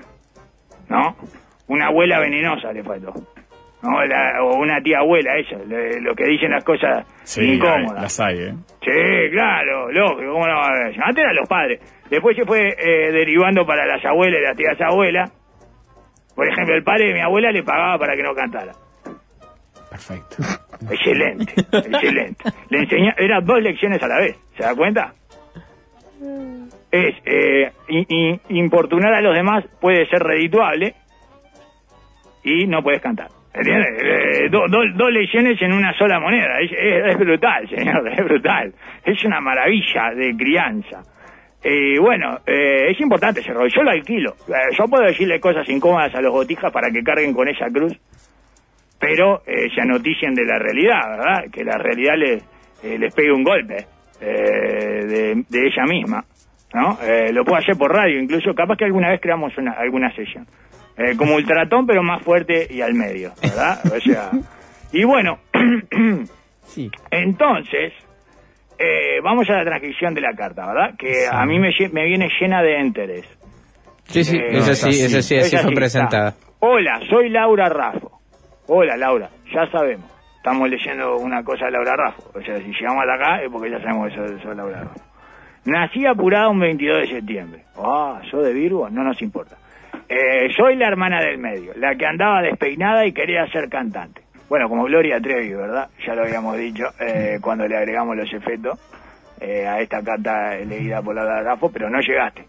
¿no? Una abuela venenosa le faltó. ¿no? La- o una tía abuela, le- lo que dicen las cosas Sí, incómodas. las hay, ¿eh? Sí, claro, lógico, ¿cómo no va a haber? Antes eran los padres. Después se fue eh, derivando para las abuelas y las tías abuelas. Por ejemplo, el padre de mi abuela le pagaba para que no cantara. Perfecto. Excelente, excelente. Le enseña, eran dos lecciones a la vez, ¿se da cuenta? Es, eh, importunar a los demás puede ser redituable y no puedes cantar. ¿Entiendes? Eh, do- do- dos lecciones en una sola moneda. Es, es- es brutal, [LAUGHS] señor, es brutal. Es una maravilla de crianza. Y bueno, eh, es importante ese rol. Yo lo alquilo. Eh, yo puedo decirle cosas incómodas a los botijas para que carguen con esa cruz, pero eh, se anoticien de la realidad, ¿verdad? Que la realidad les, eh, les pegue un golpe eh, de, de ella misma, ¿no? Eh, lo puedo hacer por radio, incluso capaz que alguna vez creamos una, alguna sesión. Eh, como ultratón, pero más fuerte y al medio, ¿verdad? O sea, y bueno, [CLEARS THROAT] Sí. entonces, eh, vamos a la transcripción de la carta, ¿verdad? Que a mí me, me viene llena de enteres. Sí, sí, Eh, eso sí, eso sí, así fue presentada. está. Hola, soy Laura Raffo. Hola, Laura, ya sabemos. Estamos leyendo una cosa de Laura Raffo. O sea, si llegamos hasta acá es porque ya sabemos que sos Laura Raffo. Nací apurada un 22 de septiembre. Ah, ¿sos de Virgo? No nos importa. Eh, soy la hermana del medio, la que andaba despeinada y quería ser cantante. Bueno, como Gloria Trevi, ¿verdad? Ya lo habíamos dicho eh, cuando le agregamos los efectos eh, a esta carta leída por Laura Raffo, pero no llegaste.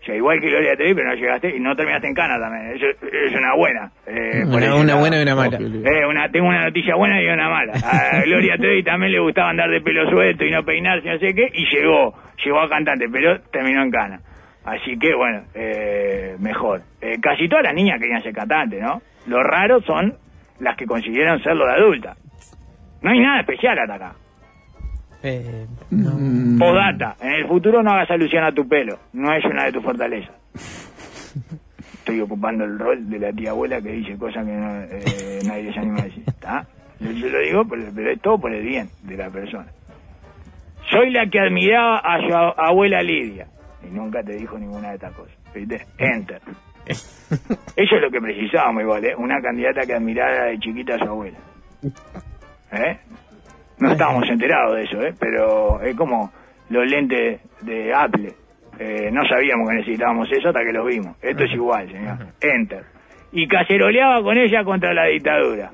O sea, igual que Gloria Trevi, pero no llegaste y no terminaste en Cana también. Eso es una buena. eh, Una, una buena y una mala. Eh, una, tengo una noticia buena y una mala. A Gloria Trevi también le gustaba andar de pelo suelto y no peinarse, no sé qué, y llegó, llegó a cantante, pero terminó en cana. Así que, bueno, eh, mejor. Eh, casi todas las niñas querían ser cantantes, ¿no? Lo raro son las que consiguieron serlo de adulta. No hay nada especial hasta acá. Eh, Podata, en el futuro no hagas alusión a tu pelo, no es una de tus fortalezas. [LAUGHS] Estoy ocupando el rol de la tía abuela que dice cosas que no, eh, nadie se anima a decir. ¿está? Yo, yo lo digo, pero, pero es todo por el bien de la persona. Soy la que admiraba a su abuela Lidia. Y nunca te dijo ninguna de estas cosas. ¿Viste? Enter. [LAUGHS] Eso es lo que precisábamos igual, ¿eh? Una candidata que admirara de chiquita a su abuela. ¿Eh? No estábamos enterados de eso, ¿eh? Pero es como los lentes de Apple. Eh, no sabíamos que necesitábamos eso hasta que los vimos. Esto es igual, señor. Enter. Y caceroleaba con ella contra la dictadura.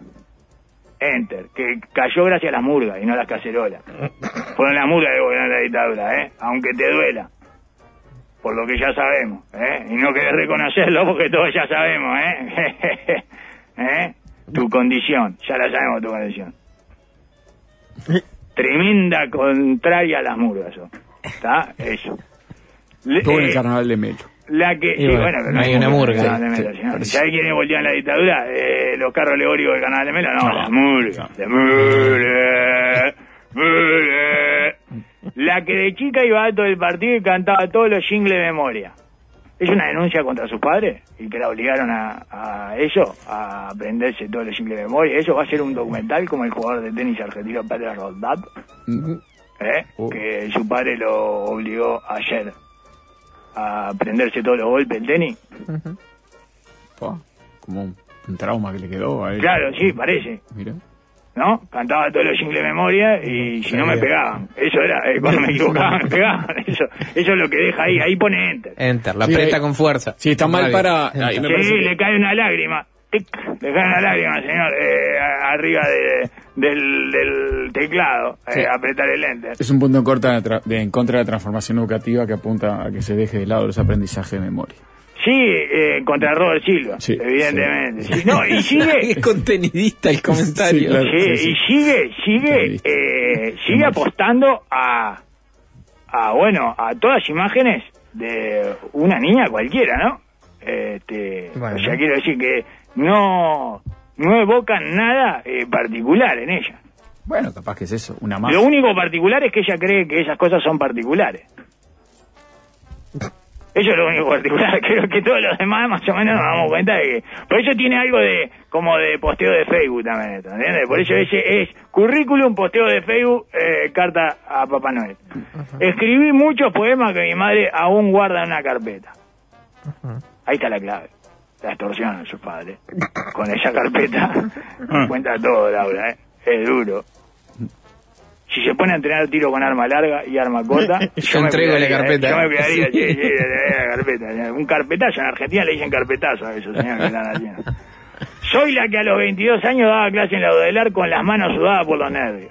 Enter. Que cayó gracias a las murgas y no a las cacerolas. [LAUGHS] Fueron las murgas que gobernaron la dictadura, ¿eh? Aunque te duela. Por lo que ya sabemos, ¿eh? Y no querés reconocerlo porque todos ya sabemos, ¿eh? [LAUGHS] ¿Eh? Tu condición. Ya la sabemos tu condición. Tremenda contraria a las murgas, ¿o? ¿está? Eso. En el carnaval de Melo. La que, sí, bueno, bueno, pero hay una murga ahí. no, no, no, Sí, señor. pero sí. ¿Sabe quiénes voltearon la dictadura? Eh, los carros alegóricos del canal de Melo. No, No. la murga. La murga. murga. [LAUGHS] La que de chica iba a todo el partido y cantaba todos los jingles de memoria. ¿Es una denuncia contra sus padres? ¿Y que la obligaron a, a eso? ¿A aprenderse todos los jingles de memoria? ¿Eso va a ser un documental como el jugador de tenis argentino Pedro Roldán? ¿eh? Oh. que su padre lo obligó ayer a aprenderse todos los golpes del tenis. Como un, un trauma que le quedó a él. Claro, sí, parece, Mira. ¿No? Cantaba todos los jingles de memoria y si no me pegaban. Eso era, eh, cuando me equivocaba me pegaban. [LAUGHS] Eso, eso es lo que deja ahí, ahí pone enter. Enter, la Sí, aprieta ahí- con fuerza. Sí, está mal para- Enter. ahí me Sí, parece que- le cae una lágrima. Tic, le cae una lágrima, señor, eh, arriba de- del, del teclado, eh, apretar el enter. Es un punto en, corta de tra- de- en contra de la transformación educativa que apunta a que se deje de lado los aprendizajes de memoria. Sí, eh, contra Robert Silva, Sí, evidentemente. Sí, no, y [LAUGHS] sigue, Es contenidista el comentario. Sí, claro. Sí, Sí, sí. y sigue, sigue, eh, sigue apostando a, a, bueno, a todas imágenes de una niña cualquiera, ¿no? Este, Bueno. O sea, quiero decir que no, no evocan nada eh, particular en ella. Bueno, capaz que es eso, una más. Lo único particular es que ella cree que esas cosas son particulares. [LAUGHS] Eso es lo único particular. [LAUGHS] Creo que todos los demás más o menos nos damos cuenta de que... Por eso tiene algo de como de posteo de Facebook también, ¿entiendes? Por eso ese es currículum, posteo de Facebook, eh, carta a Papá Noel. Escribí muchos poemas que mi madre aún guarda en una carpeta. Ahí está la clave. La extorsión de sus padres. Con esa carpeta [LAUGHS] cuenta todo, Laura, ¿eh? Es duro. Si se pone a entrenar tiro con arma larga y arma corta, [LAUGHS] Yo me entrego la cuidaría, ¿eh? carpeta. Yo me Sí. sí, sí, la carpeta. Un carpetazo, en Argentina le dicen carpetazo a eso, señor, que están haciendo. Soy la que a los 22 años daba clase en la Udelar con las manos sudadas por los nervios.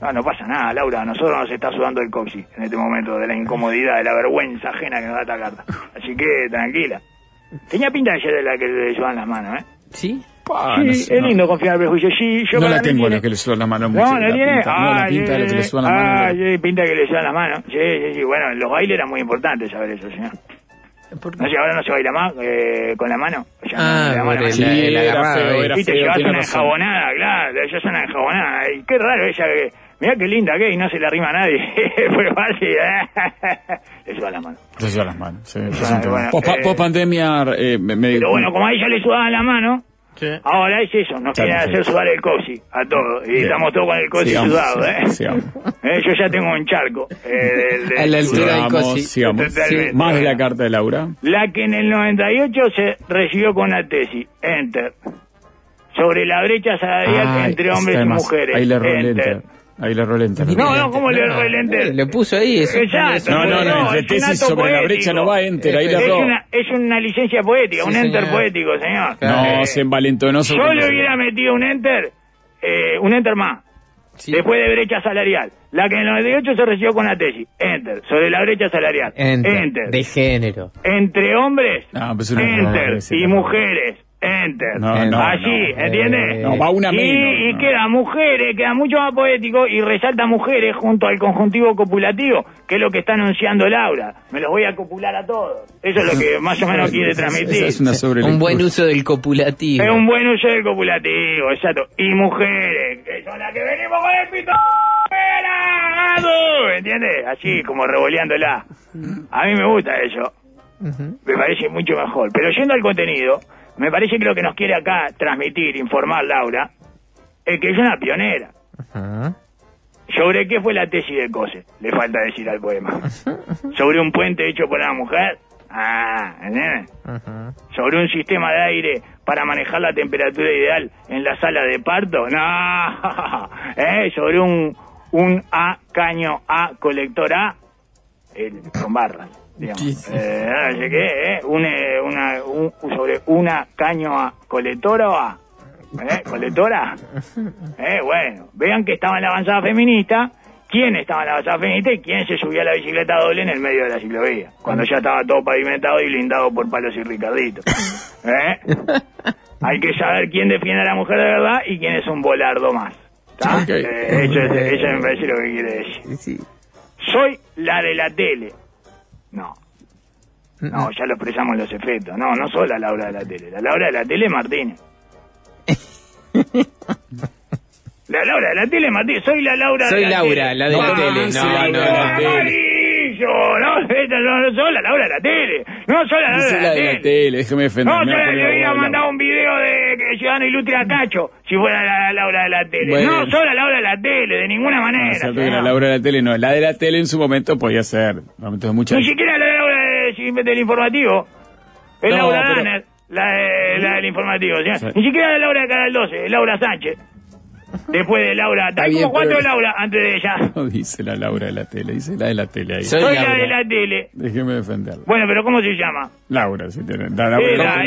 No, no pasa nada, Laura. A nosotros nos está sudando el coxi en este momento de la incomodidad, de la vergüenza ajena que nos da esta carta. Así que tranquila. Tenía pinta de ser de la que le sudan las manos, ¿eh? ¿Sí? Pa, sí, no sé, es no. lindo confiar en el prejuicio. Sí, yo No la tengo tiene- la que le sudan las manos mucho. No, no la tiene. pinta, no, la Ah, pinta de la que le sí, sudan las ah, manos. sí, pinta que le sudan las manos. Sí, sí, sí. Bueno, en los bailes era muy importante saber eso, señor. No sé, ahora no se baila más eh, con la mano. Ya no, Ah, la mano. Sí, el era agarrado, feo, eh. era Sí, te feo, llevas una razón. enjabonada, claro, ella es una enjabonada. Y qué raro ella que... Mirá qué linda que y no se le arrima a nadie. [LAUGHS] Fue fácil. le suda la mano. Se sudan las manos. Sí, Ah, bueno, Post, eh, pandemia, eh, me, me- Pero bueno, como a ella le sudaban la mano, ahora es eso, nos quieren hacer sudar el coxi a todos. Y Bien. estamos todos con el coxi Sigamos, sudado, ¿eh? sigamos. Eh, Yo ya tengo un charco. eh, A la altura del. Sigamos, cosi. Más de la carta de Laura. La que en el 98 se recibió con una tesis, enter. Sobre la brecha salarial Ay, entre hombres y de mujeres. Ahí le enter. Ahí le erró el enter. No, no, ¿cómo le erró el enter? Eh, Le puso ahí. eso- Exacto. No, no, no, entre tesis sobre la brecha no va enter, ahí le una, es una licencia poética, Sí, un enter señor. poético, señor. No, Eh, se envalentonó sobre Yo le hubiera metido un enter, eh, un enter más. Sí. Después de brecha salarial. La que en el 98 se recibió con la tesis. Enter. Sobre la brecha salarial. Enter. De género. Entre hombres. No, pues enter. y mujeres. Enter. No, no, Así, no. ¿entiendes? No, va una y, menos, y no. queda mujeres, queda mucho más poético y resalta mujeres junto al conjuntivo copulativo, que es lo que está anunciando Laura. Me los voy a copular a todos. Eso es lo que más o menos [LAUGHS] quiere transmitir. Es una sobre Un buen uso del copulativo. Es un buen uso del copulativo, exacto. Y mujeres, que son las que venimos con el pito ¿entiendes? Así, como revoleándola. A mí me gusta eso. Me parece mucho mejor. Pero yendo al contenido, me parece que lo que nos quiere acá transmitir, informar Laura, es que es una pionera. Ajá. ¿Sobre qué fue la tesis de Cose? Le falta decir al poema. ¿Sobre un puente hecho por una mujer? Ah, ¿entiendes? Ajá. sobre un sistema de aire para manejar la temperatura ideal en la sala de parto? No, [LAUGHS] ¿Eh? sobre un, un A caño A colector A el- con barras, digamos. Sí, sí. Eh, sé qué, ¿eh? Un, una, un- sobre una caño A colectora o A. ¿Eh? ¿Colectora? [LAUGHS] Eh, bueno, vean que estaba en la avanzada feminista. ¿Quién estaba en la avanzada feminista y quién se subía a la bicicleta doble en el medio de la ciclovía? Cuando ya estaba todo pavimentado y blindado por palos y ricarditos. [LAUGHS] ¿Eh? Hay que saber quién defiende a la mujer de verdad y quién es un volardo más. ¿tá? Ok. Eh, eso, es- eso me parece lo que quiere decir. Sí. Soy la de la tele. No. No, ya lo expresamos en los efectos. No, no soy la Laura de la tele. La Laura de la tele es Martínez. [LAUGHS] La Laura de la tele, Martínez. Soy la Laura Soy de la Laura, tele. la de la tele. No, no, no. No, esta no, no soy la Laura de la tele. No soy la Laura de la de la tele. déjeme defender. No, yo le hubiera mandado un video de Ciudadano Ilustre a Cacho si fuera la Laura de la tele. No soy la Laura de la tele, de ninguna No, manera. la. Laura de la tele no. La de la tele en su momento podía ser. Momentos de mucha. Ni siquiera la Laura de- del informativo. Es No, Laura Danner, la, de- la del informativo. Sí. Ni siquiera la Laura de Canal 12, es Laura Sánchez. [LAUGHS] Después de Laura. Hay bien, como cuatro pero- Laura antes de ella. [LAUGHS] No dice la Laura de la tele, dice la de la tele ahí. Soy Soy la Laura. de la tele. Déjeme defenderla. Bueno, pero ¿cómo se llama? Laura, si tiene. La,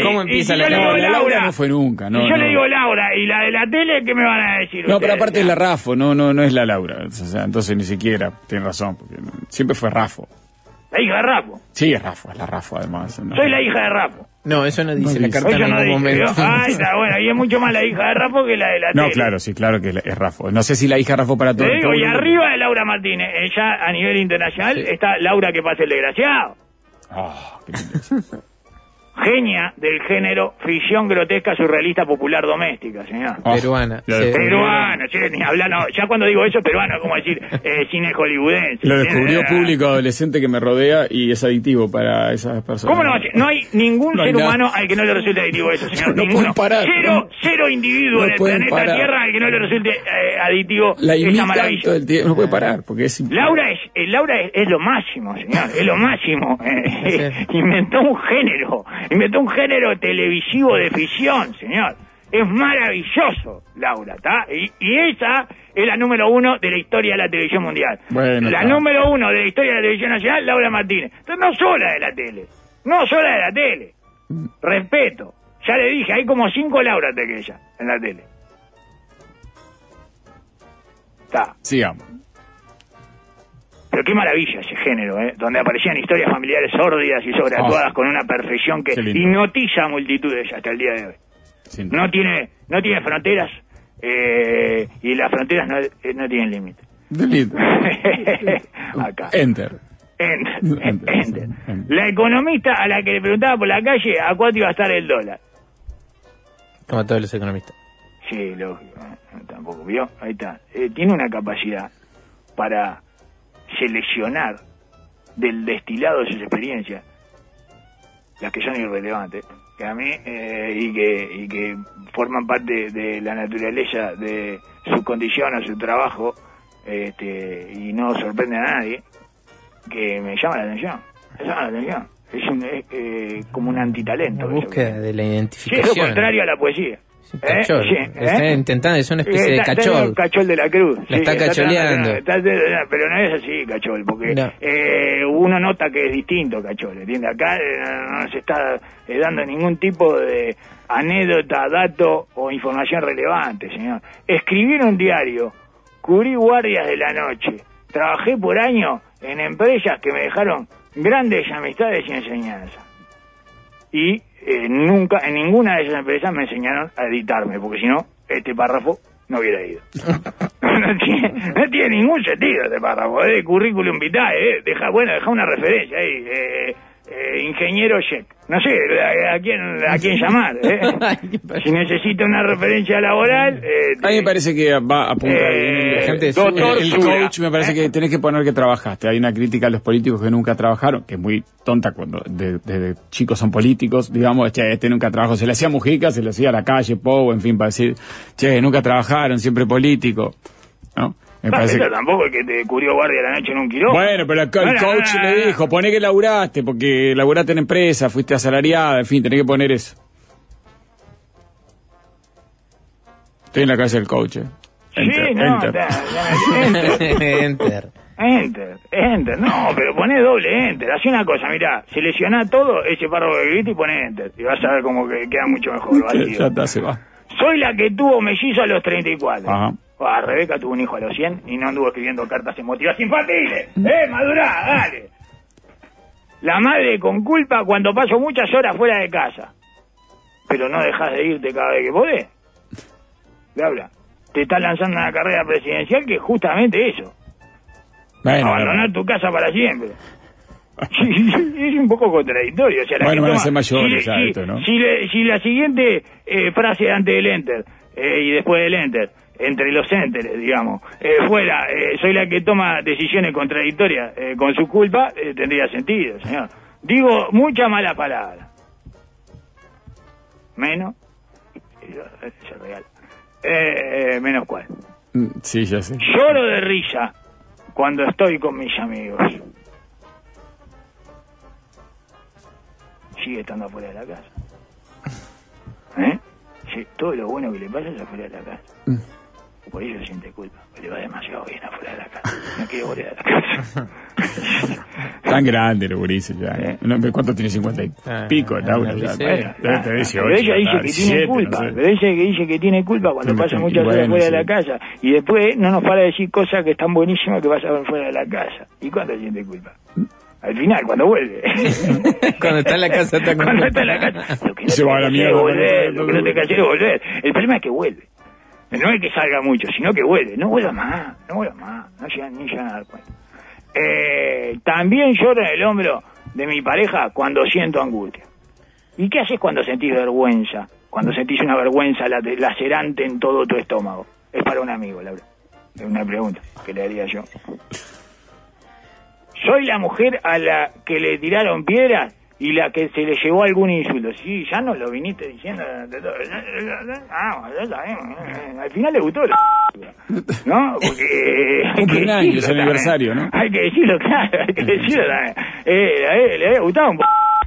¿Cómo y- empieza y la yo le Laura? digo La Laura no fue nunca, no, Y yo no. le digo Laura, y la de la tele, ¿qué me van a decir No, pero ustedes? aparte es la Rafo, no, no, no es la Laura. O sea, entonces ni siquiera, tiene razón, porque no- siempre fue Rafo. La hija de Rapo. Sí, es Rafo, es la Rafo además. ¿no? Soy la hija de Rapo. No, eso no dice No la dice. carta Eso en no ningún dice. momento. [LAUGHS] Ah, está bueno. Y es mucho más la hija de Rapo que la de la No, tele. claro, sí, claro que es Rafo. No sé si la hija Rafo para todo Te el digo, y arriba de Laura Martínez, ella a nivel internacional, Sí. está Laura que pasa el desgraciado. Ah, qué lindo. [LAUGHS] Genia del género ficción grotesca surrealista popular doméstica, señor. Ah, Peruana, Lo sí. ni hablar, no. Ya cuando digo eso, peruano, como decir eh, cine hollywoodense. lo descubrió Eh, público adolescente que me rodea y es adictivo para esas personas. ¿Cómo no? No hay ningún No hay ser nada. humano al que no le resulte adictivo eso, [LAUGHS] señor. No Ninguno. parar. Cero, cero individuo No en el planeta parar. Tierra al que no le resulte eh, adictivo La esa maravilla. todo el tiempo, no puede parar, porque es... Laura es, eh, Laura es, es lo máximo, señor, es lo máximo. Eh, Sí. [LAUGHS] inventó un género, inventó un género televisivo de ficción, señor. Es maravilloso, Laura, ¿está? Y, y esa es la número uno de la historia de la televisión mundial. Bueno, la número uno de la historia de la televisión nacional, Laura Martínez. Entonces no sola de la tele, no sola de la tele. Respeto. Ya le dije, hay como cinco Laura antes que ella en la tele. Está. Sigamos. Pero qué maravilla ese género, ¿eh? donde aparecían historias familiares sórdidas y sobreactuadas Oh. con una perfección que hipnotiza a multitudes hasta el día de hoy. Sin. No tiene, no tiene fronteras eh, y las fronteras no, eh, no tienen límite. Delete. [LAUGHS] Acá. Enter. Enter, Enter. La economista a la que le preguntaba por la calle a cuánto iba a estar el dólar. Como todos los economistas. Sí, lógico. eh, Tampoco vio. Ahí está. Eh, tiene una capacidad para seleccionar del destilado de sus experiencias las que son irrelevantes que a mí eh, y que y que forman parte de la naturaleza de su condición o su trabajo este, y no sorprenden a nadie que me llama la atención. Me llama la atención. Es, un, es, eh, como un antitalento búsqueda de la Sí, es lo identificación. contrario a la poesía Sí, cachol. ¿Eh? Sí, Está ¿eh? intentando, es una especie de Está- está cachol. cachol de la cruz. La está cacholeando. está- está- pero no es así, cachol, porque No. eh, uno nota que es distinto, cachol, ¿entiendes? Acá eh, no se está eh, dando ningún tipo de anécdota, dato o información relevante, señor. Escribir un diario, cubrí guardias de la noche, trabajé por años en empresas que me dejaron grandes amistades y enseñanzas y eh, nunca en ninguna de esas empresas me enseñaron a editarme, porque si no, este párrafo no hubiera ido. [LAUGHS] no, tiene, no tiene ningún sentido este párrafo, es de currículum vitae, eh, deja, bueno, deja una referencia ahí, eh, eh, ingeniero check, no sé a, a quién a quién llamar, eh. [LAUGHS] si necesita una referencia laboral, eh, A mí me parece que va a apuntar Eh, gente de doctor el coach me parece que tenés que poner que trabajaste. Hay una crítica a los políticos que nunca trabajaron, que es muy tonta cuando de- chicos son políticos. Digamos, che, este nunca trabajó. Se le hacía Mujica, se le hacía a la calle, Pou, en fin, para decir, che, nunca trabajaron, siempre político. ¿No? Me No, parece eso tampoco el que te cubrió guardia la noche en un quirófano. Bueno, pero el coach no, no, le no. dijo, poné que laburaste, porque laburaste en empresa, fuiste asalariada, en fin, tenés que poner eso. Estoy en la casa del coach, eh. Enter, sí, no, enter. ta- [LAUGHS] enter. Enter. Enter, enter, no, pero poné doble enter, hace una cosa, mirá, selecciona todo ese párrafo que grita y poné enter, y vas a ver como que queda mucho mejor, [LAUGHS] Ya vacío. está, se va. Soy la que tuvo mellizo a los 34. Ajá. Ah, Rebeca tuvo un hijo a los 100 y no anduvo escribiendo cartas emotivas infantiles. ¡Eh, madurá, dale! La madre con culpa cuando paso muchas horas fuera de casa. Pero no dejas de irte cada vez que podés. Laura, te estás lanzando una carrera presidencial que es justamente eso. Bueno, Abandonar tu casa para siempre. [LAUGHS] es un poco contradictorio. O sea, la Bueno, van a ser mayores si, esto, ¿no? si le- si la siguiente eh, frase antes del enter eh, y después del enter, entre los enters, digamos, eh, fuera, eh, soy la que toma decisiones contradictorias eh, con su culpa, tendría sentido, señor. Digo mucha mala palabra. Menos. menos cuál. Mm, Sí, ya sé. Lloro de risa cuando estoy con mis amigos. Sigue estando afuera de la casa. [LAUGHS] ¿Eh? Sí, todo lo bueno que le pasa es afuera de la casa. Por eso siente culpa. porque Le va demasiado bien afuera de la casa. No quiere volver a la [LAUGHS] casa. Tan grande los gurises ya. Eh. No, ¿Cuánto tiene? 50 y Ah, pico, ah, Laura. ya. Bueno, 18, pero ella dice que 17, tiene culpa. no sé. Pero ella que dice que tiene culpa cuando pasa muchas horas fuera de la casa. Y después no nos para de decir cosas que están buenísimas que pasan fuera de la casa. ¿Y cuándo siente culpa? Al final, cuando vuelve. [LAUGHS] Cuando está en la casa está con Cuando está en la casa. Lo que no Se te va a la mierda, volver, ¿no? lo que no te de volver. El problema es que vuelve. No es que salga mucho, sino que vuelve. No vuelva más, no vuelva más. No llegan ni llegan a dar cuenta. Eh, también lloro en el hombro de mi pareja cuando siento angustia. ¿Y qué haces cuando sentís vergüenza? Cuando sentís una vergüenza lacerante en todo tu estómago. Es para un amigo, Laura. Es una pregunta que le haría yo. Soy la mujer a la que le tiraron piedras y la que se le llevó algún insulto. Sí, ya nos lo viniste diciendo. Ah. Al final le gustó la [LAUGHS] ¿no? Porque... hay que año, es decirlo aniversario. ¿no? Hay que decirlo, claro, hay que decirlo también. Eh, él le había gustado un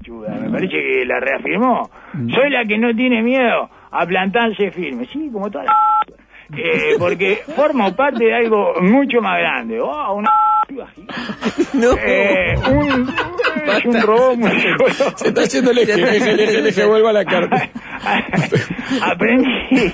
chuda, me parece que la reafirmó. Soy la que no tiene miedo a plantarse firme. Sí, como toda la... Eh, porque formo parte de algo mucho más grande. Oh, una gigante. [LAUGHS] Eh, [LAUGHS] un, es un robot muy Se está yendo el [LAUGHS] eje, el eje, el eje, el eje, vuelva a la carta. aprendí,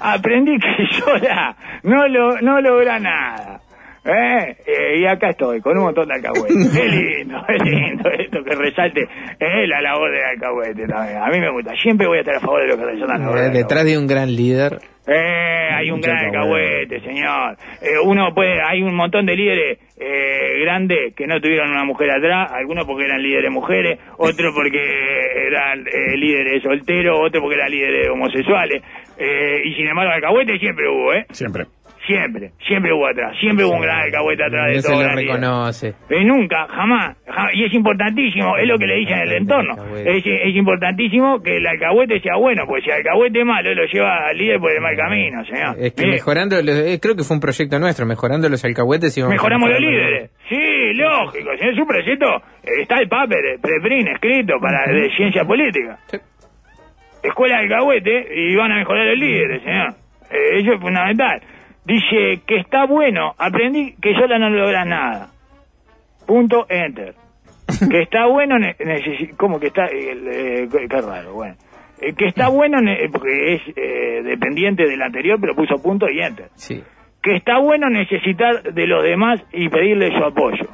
aprendí que sola no lo, no logra nada. ¿Eh? Eh, y acá estoy, con un montón de alcahuetes. [LAUGHS] Es lindo, es lindo esto que resalte eh, la labor del alcahuete también. A mí me gusta, siempre voy a estar a favor de lo que resaltan Eh, Detrás de un gran líder. eh, hay un Mucho gran alcahuete. alcahuete, señor. Eh, uno puede, hay un montón de líderes eh, grandes que no tuvieron una mujer atrás, algunos porque eran líderes mujeres, otros [LAUGHS] porque eran eh, líderes solteros, otros porque eran líderes homosexuales. Eh, y sin embargo, alcahuete siempre hubo, ¿eh? Siempre. Siempre, siempre hubo atrás, siempre hubo un gran alcahuete atrás de No se todo. lo reconoce. Eh, nunca, jamás, jamás. Y es importantísimo, es lo que le dicen en el entorno. Es, es importantísimo que el alcahuete sea bueno, porque si el alcahuete es malo, lo lleva al líder por el mal camino, señor. Es que Mire, mejorando, los- eh, creo que fue un proyecto nuestro, mejorando los alcahuetes y mejoramos los líderes. Sí, lógico. Si en su proyecto eh, está el papel, el preprin escrito para de ciencia política. Sí. Escuela de alcahuete y van a mejorar los líderes, señor. Eh, eso es fundamental. Dice que está bueno, aprendí que sola no logras nada. Punto, enter. que está bueno, ¿cómo que está? Eh, eh, qué raro, bueno. Eh, que está bueno, ne- porque es eh, dependiente del anterior, pero puso punto y enter. Sí. Que está bueno necesitar de los demás y pedirle su apoyo.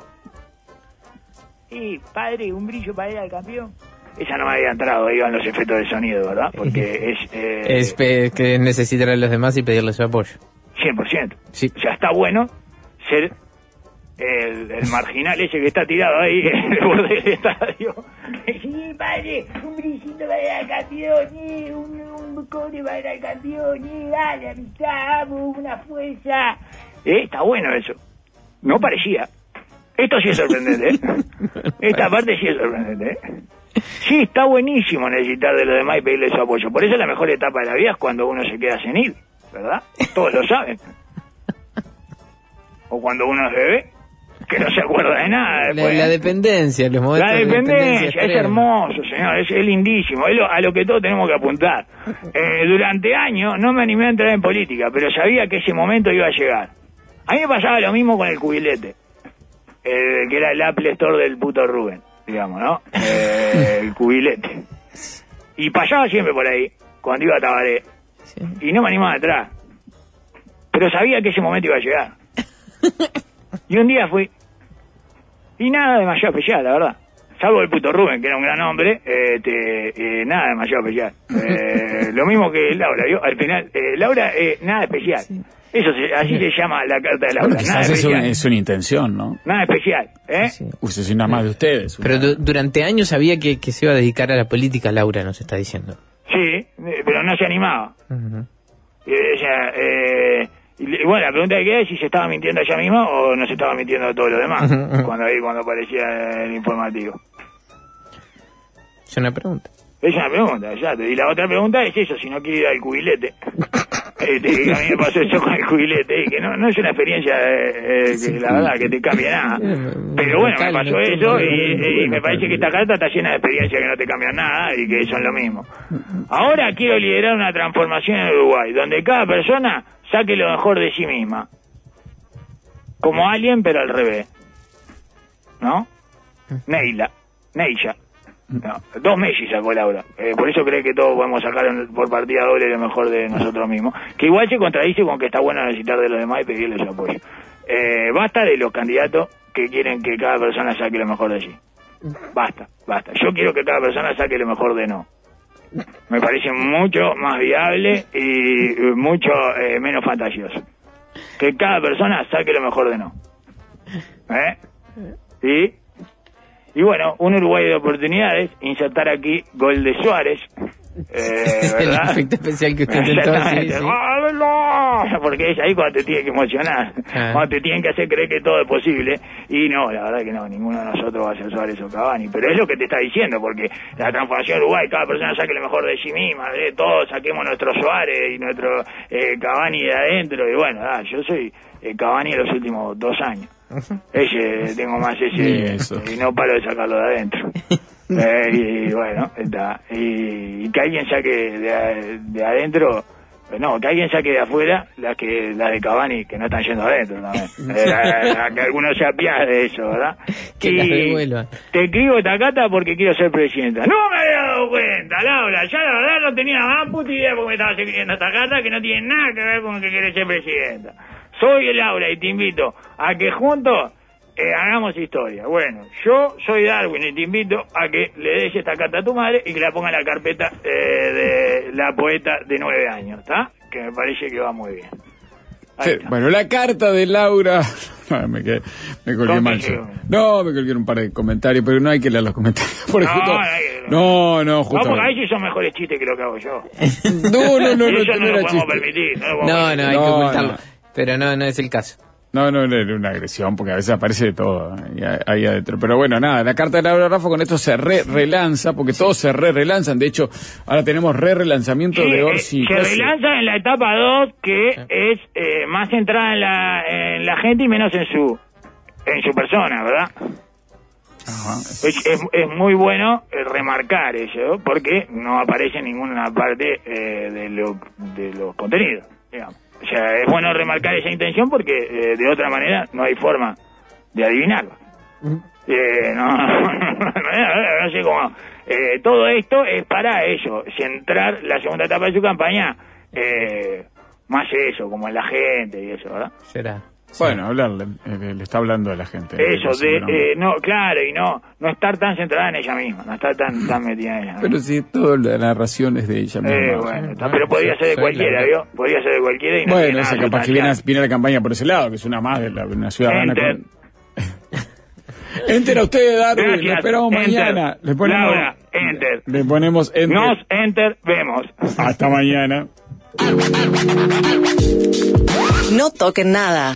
Y, padre, un brillo para ir al campeón. Esa no me había entrado, ahí van los efectos de sonido, ¿verdad? Porque [LAUGHS] es... eh, Es que necesitar a los demás y pedirle su apoyo. 100%. Sí. O sea, está bueno ser el, el marginal ese que está tirado ahí [LAUGHS] en el borde del estadio. Sí, padre, un brillito para ir al campeón, eh, un, un cobre para ir al campeón, eh, dale, amistad, vamos, una fuerza. Eh, está bueno eso. No parecía. Esto sí es sorprendente, ¿eh? [LAUGHS] Esta parte sí es sorprendente, ¿eh? Sí, está buenísimo necesitar de los demás y pedirle su apoyo. Por eso la mejor etapa de la vida es cuando uno se queda senil, ¿verdad? Todos lo saben. O cuando uno es bebé, que no se acuerda de nada. La, la dependencia, los momentos La de dependencia, es hermoso, señor, es, es lindísimo, es lo- a lo que todos tenemos que apuntar. Eh, durante años no me animé a entrar en política, pero sabía que ese momento iba a llegar. A mí me pasaba lo mismo con el cubilete, eh, que era el Apple Store del puto Rubén, digamos, ¿no? Eh, el cubilete. Y pasaba siempre por ahí, cuando iba a Tabaré, Sí. y no me animaba a entrar. Pero sabía que ese momento iba a llegar. [LAUGHS] Y un día fui. Y nada demasiado especial, la verdad. salvo el puto Rubén, que era un gran hombre, este, eh, nada demasiado especial. Eh, lo mismo que Laura, ¿vio? Al final, eh, Laura, eh, nada especial. Eso se- así se llama la carta de Laura. Bueno, nada quizás es una, especial. es una intención, ¿no? Nada especial, ¿eh? Sí. Usted es una más de ustedes. Pero una- durante años sabía que, que se iba a dedicar a la política, Laura nos está diciendo. Sí, pero no se animaba. Y ella, eh, y bueno, la pregunta que queda es si se estaba mintiendo ella misma o no se estaba mintiendo todo lo demás, cuando ahí cuando aparecía el informativo. Es una pregunta. Es una pregunta, ya. Y la otra pregunta es eso, si no quiere ir al cubilete. [LAUGHS] [LAUGHS] Este, a mí me pasó eso con el cubilete, que no, no es una experiencia, eh, eh, que la verdad, que te cambia nada. [LAUGHS] Pero bueno, me pasó eso y, y me parece que esta carta está llena de experiencias que no te cambian nada y que son lo mismo. Ahora quiero liderar una transformación en Uruguay, donde cada persona saque lo mejor de sí misma. Como alguien, pero al revés. ¿No? Neila. Neilla. No, dos Messi sacó Laura. Eh, por eso cree que todos podemos sacar por partida doble lo mejor de nosotros mismos. Que igual se contradice con que está bueno necesitar de los demás y pedirles su apoyo. Eh, basta de los candidatos que quieren que cada persona saque lo mejor de sí. Basta, basta. Yo quiero que cada persona saque lo mejor de no. Me parece mucho más viable y mucho eh, menos fantasioso. Que cada persona saque lo mejor de no. ¿Eh? ¿Sí? Y bueno, un Uruguay de oportunidades, insertar aquí gol de Suárez. Eh, [LAUGHS] El ¿verdad? efecto especial que usted sí. ¡Gol! Porque es ahí cuando te tiene que emocionar, Ah. cuando te tienen que hacer creer que todo es posible. Y no, la verdad que no, ninguno de nosotros va a ser Suárez o Cavani. Pero es lo que te está diciendo, porque la transformación de Uruguay, cada persona saque lo mejor de sí misma, ¿eh? todos saquemos nuestro Suárez y nuestro eh, Cavani de adentro. Y bueno, ah, yo soy eh, Cavani de los últimos dos años. Ese, tengo más ese, y no paro de sacarlo de adentro. [LAUGHS] Eh, y bueno, está. Y, y que alguien saque de, adentro, eh, no, que alguien saque de afuera las que las de Cavani que no están yendo adentro también. [LAUGHS] Eh, que algunos se apiade de eso, ¿verdad? [LAUGHS] Que las te escribo Takata porque quiero ser presidenta. No me había dado cuenta, Laura. Ya la verdad no tenía más puta idea porque me estabas escribiendo Takata que no tiene nada que ver con que quiere ser presidenta. Soy Laura y te invito a que juntos eh, hagamos historia. Bueno, yo soy Darwin y te invito a que le des esta carta a tu madre y que la ponga en la carpeta eh, de la poeta de nueve años, ¿está? Que me parece que va muy bien. Sí, bueno, la carta de Laura. [LAUGHS] No, me, quedé, me colgué ¿Con mal. No, me colgué un par de comentarios, pero no hay que leer los comentarios. [LAUGHS] Porque No, justo- no no, no, No, justo. porque ahí sí son mejores chistes que lo que hago yo. No, [LAUGHS] no, no, no, eso no no, lo era podemos chiste. permitir. No, lo podemos No, permitir. no, hay que No, ocultarlo. no. Pero no, no es el caso. No, no, era una agresión, porque a veces aparece de todo ahí, ahí adentro. Pero bueno, nada, la carta de Laura Rafa con esto se re-relanza, porque todos se re-relanzan. De hecho, ahora tenemos re-relanzamiento Sí, de eh, Orsi. se relanza en la etapa 2 que es eh, más centrada en la, en la gente y menos en su en su persona, ¿verdad? Es, es, es muy bueno eh, remarcar eso porque no aparece en ninguna parte eh, de, lo- de los contenidos, digamos. O sea, es bueno remarcar esa intención porque eh, de otra manera no hay forma de adivinarlo. Eh, no, [LAUGHS] no sé cómo. Eh, todo esto es para eso, centrar la segunda etapa de su campaña eh, más eso, como en la gente y eso, ¿verdad? Será. Bueno, hablarle, eh, le está hablando a la gente. Eso, Sí, de, no. eh, no, claro, y no no estar tan centrada en ella misma, no estar tan, tan metida en ella. Pero si toda la narración es de ella misma. Eh, bueno, está, pero podría ser de soy cualquiera, la- ¿vio? Podría ser de cualquiera y no Bueno, esa nada capaz que viene, viene la campaña por ese lado, que es una más de la, una ciudadana. Enter. Con... Enter a usted, Darwin. Gracias. Lo esperamos Enter. mañana. Le ponemos, Laura, enter. Le ponemos enter. Nos enter, vemos. Hasta mañana. No toquen nada.